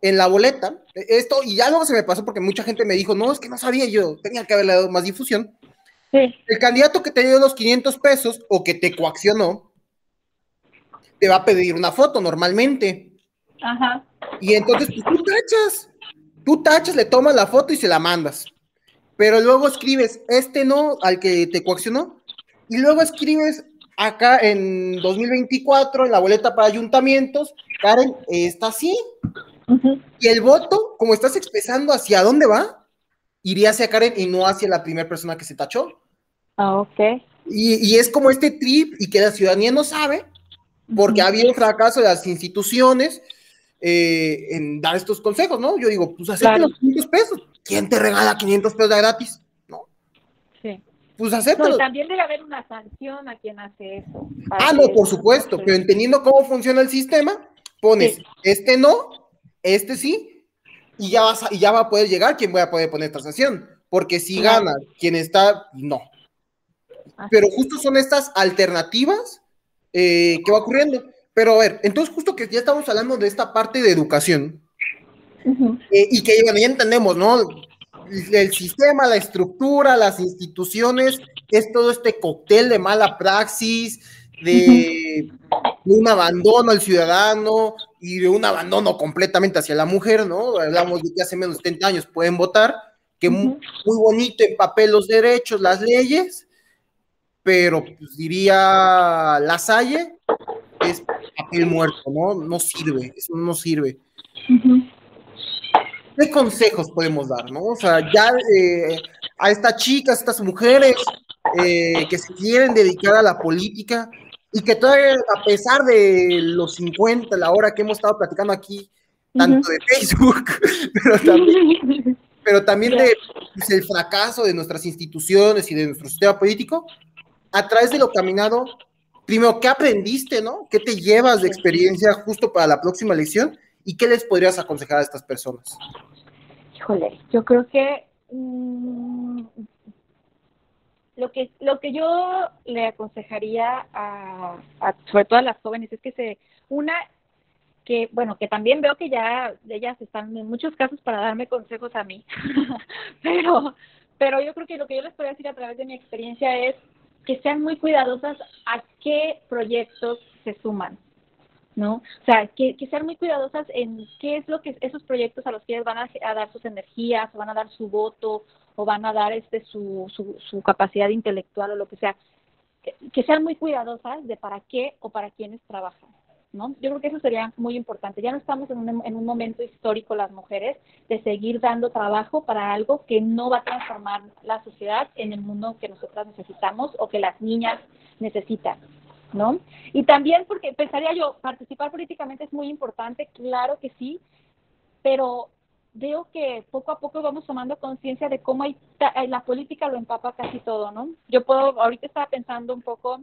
en la boleta, esto, y ya luego se me pasó porque mucha gente me dijo, no, es que no sabía yo, tenía que haberle dado más difusión. Sí. El candidato que te dio los 500 pesos o que te coaccionó, te va a pedir una foto normalmente. Ajá. Y entonces pues, tú tachas, tú tachas, le tomas la foto y se la mandas. Pero luego escribes este no al que te coaccionó. Y luego escribes acá en 2024 en la boleta para ayuntamientos, Karen, está así. Y el voto, como estás expresando hacia dónde va, iría hacia Karen y no hacia la primera persona que se tachó. Ah, ok. Y, y, es como este trip y que la ciudadanía no sabe porque ha habido fracaso de las instituciones eh, en dar estos consejos, ¿no? Yo digo, pues acepte los 500 pesos. ¿Quién te regala 500 pesos de gratis? ¿No? Sí. pues acéptalo. también debe haber una sanción a quien hace eso. Ah, no, por supuesto, pero entendiendo cómo funciona el sistema, pones este no, este sí, y ya, vas y ya va a poder llegar quien voy a poder poner esta sanción, porque si gana quien está, no. Pero justo son estas alternativas eh, que va ocurriendo. Pero a ver, entonces justo que ya estamos hablando de esta parte de educación, eh, y que ya entendemos, ¿no? el sistema, la estructura, las instituciones, es todo este cóctel de mala praxis, de, un abandono al ciudadano y de un abandono completamente hacia la mujer, ¿no? Hablamos de que hace menos de 30 años pueden votar, que muy, bonito en papel los derechos, las leyes, pero pues, diría la Salle, es papel muerto, ¿no? No sirve, eso no sirve. ¿qué consejos podemos dar, no? O sea, ya eh, a estas chicas, a estas mujeres eh, que se quieren dedicar a la política y que todavía, a pesar de los 50, la hora que hemos estado platicando aquí, tanto de Facebook, pero también, pero también de pues, el fracaso de nuestras instituciones y de nuestro sistema político, a través de lo caminado, primero, ¿qué aprendiste, no? ¿Qué te llevas de experiencia justo para la próxima elección? ¿Y qué les podrías aconsejar a estas personas? Híjole, yo creo que mm, lo que lo que yo le aconsejaría a, sobre todo a las jóvenes es que se una que bueno que también veo que ya ellas están en muchos casos para darme consejos a mí pero pero yo creo que lo que yo les puedo decir a través de mi experiencia es que sean muy cuidadosas a qué proyectos se suman ¿no? O sea, que, que sean muy cuidadosas en qué es lo que esos proyectos a los que van a, dar sus energías, o van a dar su voto, o van a dar este su, su, su capacidad intelectual o lo que sea. Que, sean muy cuidadosas de para qué o para quiénes trabajan. ¿No? Yo creo que eso sería muy importante. Ya no estamos en un, en un momento histórico las mujeres de seguir dando trabajo para algo que no va a transformar la sociedad en el mundo que nosotras necesitamos o que las niñas necesitan. ¿no? Y también porque pensaría yo, participar políticamente es muy importante, claro que sí, pero veo que poco a poco vamos tomando conciencia de cómo hay la política lo empapa casi todo, ¿no? Yo puedo, ahorita estaba pensando un poco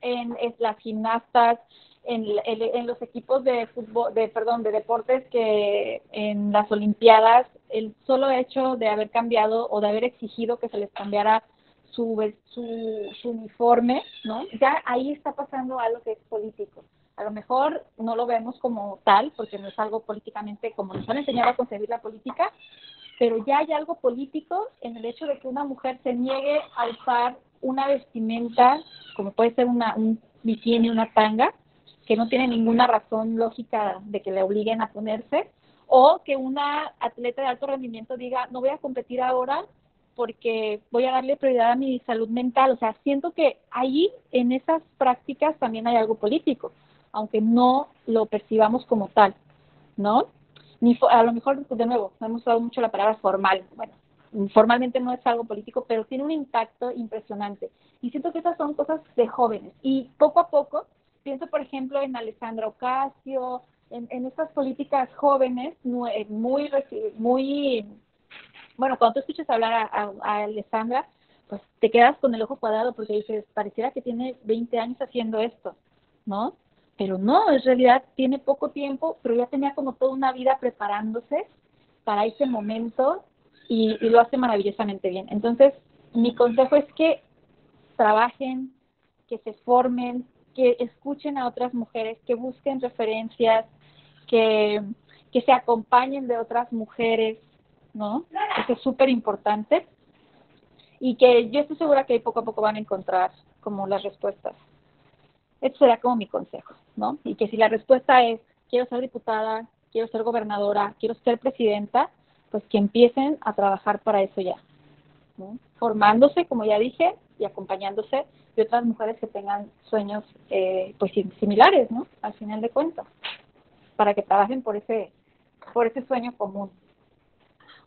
en, las gimnastas, en, en, los equipos de fútbol, de perdón, de deportes que en las Olimpiadas el solo hecho de haber cambiado o de haber exigido que se les cambiara su, su, su uniforme, ¿no? Ya ahí está pasando algo que es político. A lo mejor no lo vemos como tal, porque no es algo políticamente como nos han enseñado a concebir la política, pero ya hay algo político en el hecho de que una mujer se niegue a usar una vestimenta, como puede ser una, un bikini, una tanga, que no tiene ninguna razón lógica de que le obliguen a ponerse, o que una atleta de alto rendimiento diga, no voy a competir ahora porque voy a darle prioridad a mi salud mental. O sea, siento que ahí en esas prácticas también hay algo político, aunque no lo percibamos como tal, ¿no? Ni a lo mejor, de nuevo, hemos usado mucho la palabra formal. Bueno, formalmente no es algo político, pero tiene un impacto impresionante. Y siento que esas son cosas de jóvenes. Y poco a poco, pienso, por ejemplo, en Alessandra Ocasio, en, en estas políticas jóvenes muy, muy bueno, cuando tú escuchas hablar a, Alessandra, pues te quedas con el ojo cuadrado porque dices, pareciera que tiene 20 años haciendo esto, ¿no? Pero no, en realidad tiene poco tiempo, pero ya tenía como toda una vida preparándose para ese momento y, y lo hace maravillosamente bien. Entonces, mi consejo es que trabajen, que se formen, que escuchen a otras mujeres, que busquen referencias, que, que se acompañen de otras mujeres, ¿no? Eso es súper importante y que yo estoy segura que poco a poco van a encontrar como las respuestas. Eso será como mi consejo, ¿no? Y que si la respuesta es quiero ser diputada, quiero ser gobernadora, quiero ser presidenta, pues que empiecen a trabajar para eso ya, formándose, como ya dije, y acompañándose de otras mujeres que tengan sueños eh, pues similares, ¿no? Al final de cuentas, para que trabajen por ese por ese sueño común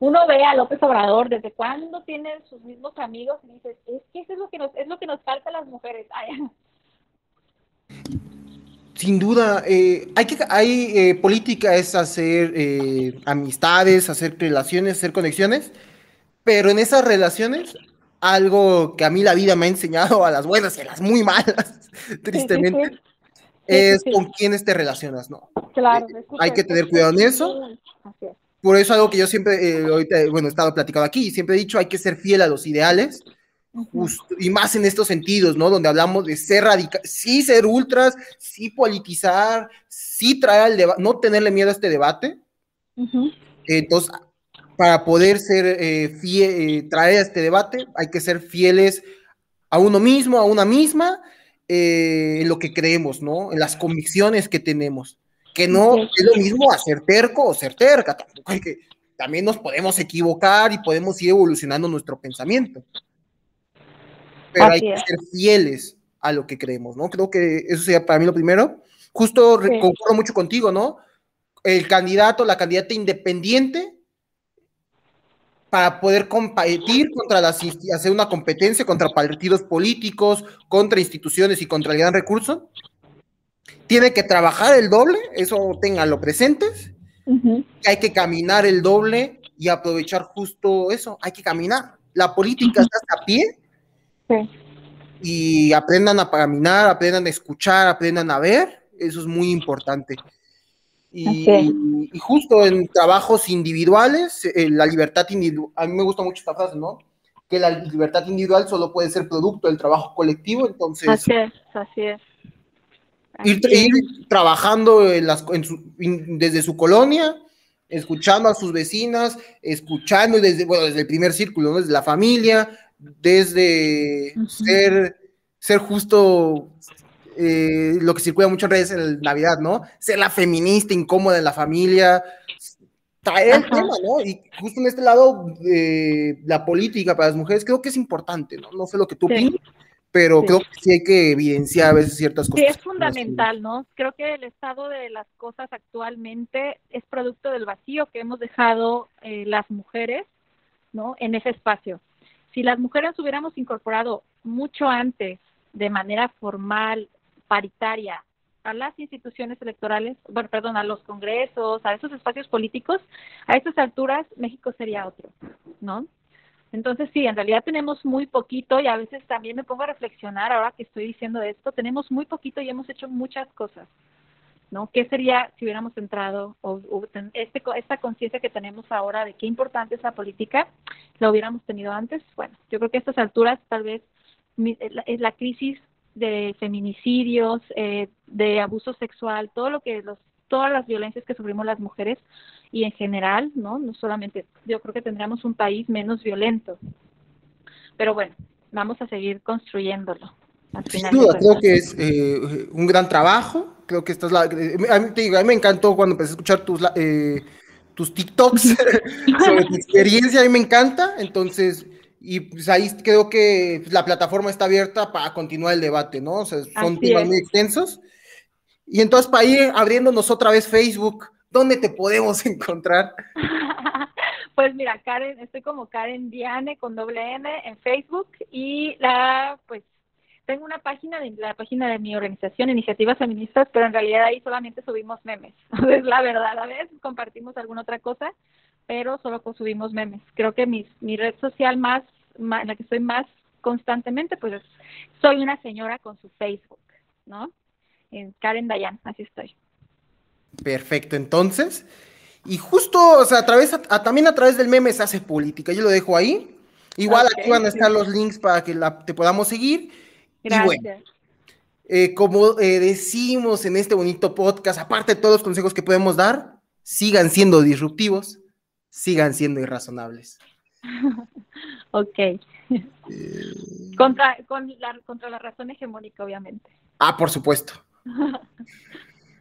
uno ve a López Obrador desde cuándo tiene sus mismos amigos y dices, es que eso es lo que nos, es lo que nos falta a las mujeres. Sin duda, eh, hay que, hay eh, política es hacer eh, amistades, hacer relaciones, hacer conexiones, pero en esas relaciones algo que a mí la vida me ha enseñado a las buenas y a las muy malas, tristemente, es con quiénes te relacionas, ¿no? Claro. Hay que tener cuidado en eso. Por eso algo que yo siempre, ahorita, bueno, he estado platicando aquí, siempre he dicho, hay que ser fiel a los ideales, y más en estos sentidos, ¿no? Donde hablamos de ser radical, sí ser ultras, sí politizar, sí traer al debate, no tenerle miedo a este debate. Entonces, para poder ser eh, eh, traer a este debate, hay que ser fieles a uno mismo, a una misma, eh, en lo que creemos, ¿no? En las convicciones que tenemos. Que no es lo mismo hacer terco o ser terca, tampoco hay que, también nos podemos equivocar y podemos ir evolucionando nuestro pensamiento. Pero hay que ser fieles a lo que creemos, ¿no? Creo que eso sería para mí lo primero. Justo concuerdo mucho contigo, ¿no? El candidato, la candidata independiente para poder competir contra las hacer una competencia contra partidos políticos, contra instituciones y contra el gran recurso, tiene que trabajar el doble, eso tenganlo presentes, hay que caminar el doble y aprovechar justo eso, hay que caminar. La política está a pie y aprendan a caminar, aprendan a escuchar, aprendan a ver, eso es muy importante. Y, justo en trabajos individuales, eh, la libertad individual, a mí me gusta mucho esta frase, ¿no? Que la libertad individual solo puede ser producto del trabajo colectivo, entonces... Así es, así es. ir, trabajando desde su colonia, escuchando a sus vecinas, escuchando desde, bueno, desde el primer círculo, ¿no? desde la familia, desde ser, ser justo eh, lo que circula mucho en redes en Navidad, ¿no? Ser la feminista incómoda en la familia, traer el tema, ¿no? Y justo en este lado, de la política para las mujeres, creo que es importante, ¿no? No sé lo que tú piensas, pero creo que sí hay que evidenciar a veces ciertas cosas. Sí, es fundamental, ¿no? Creo que el estado de las cosas actualmente es producto del vacío que hemos dejado eh, las mujeres, ¿no? En ese espacio. Si las mujeres hubiéramos incorporado mucho antes, de manera formal, paritaria a las instituciones electorales, bueno, perdón, a los congresos, a esos espacios políticos, a estas alturas México sería otro, ¿no? Entonces sí, en realidad tenemos muy poquito y a veces también me pongo a reflexionar ahora que estoy diciendo esto, tenemos muy poquito y hemos hecho muchas cosas, ¿no? ¿Qué sería si hubiéramos entrado o, este, esta conciencia que tenemos ahora de qué importante es la política, la hubiéramos tenido antes? Bueno, yo creo que a estas alturas tal vez es la crisis de feminicidios, eh, de abuso sexual, todo lo que los todas las violencias que sufrimos las mujeres y en general, ¿no? No solamente, yo creo que tendríamos un país menos violento. Pero bueno, vamos a seguir construyéndolo. Sin duda, creo que es eh, un gran trabajo. Creo que esta es la. A mí, me encantó cuando empecé a escuchar tus, eh, tus TikToks sobre tu experiencia. A mí me encanta. Entonces, y pues ahí creo que pues, la plataforma está abierta para continuar el debate, ¿no? O sea, son temas muy extensos. Y entonces para ir abriéndonos otra vez Facebook, ¿dónde te podemos encontrar? pues mira, Karen, estoy como Karen Diane con doble N en Facebook y la, pues, tengo una página de la página de mi organización, Iniciativas Feministas, pero en realidad ahí solamente subimos memes. Es la verdad, a veces compartimos alguna otra cosa, pero solo subimos memes. Creo que mi, mi red social más, en la que estoy más constantemente, pues soy una señora con su Facebook, ¿no? En Karen Dayan, así estoy. Perfecto, entonces, y justo, o sea, a través, también a través del meme se hace política, yo lo dejo ahí. Igual aquí van a estar los links para que la, te podamos seguir. Gracias. Eh, como eh, decimos en este bonito podcast, aparte de todos los consejos que podemos dar, sigan siendo disruptivos, sigan siendo irrazonables. ok. Eh, contra, con la, contra la razón hegemónica, obviamente. Ah, por supuesto.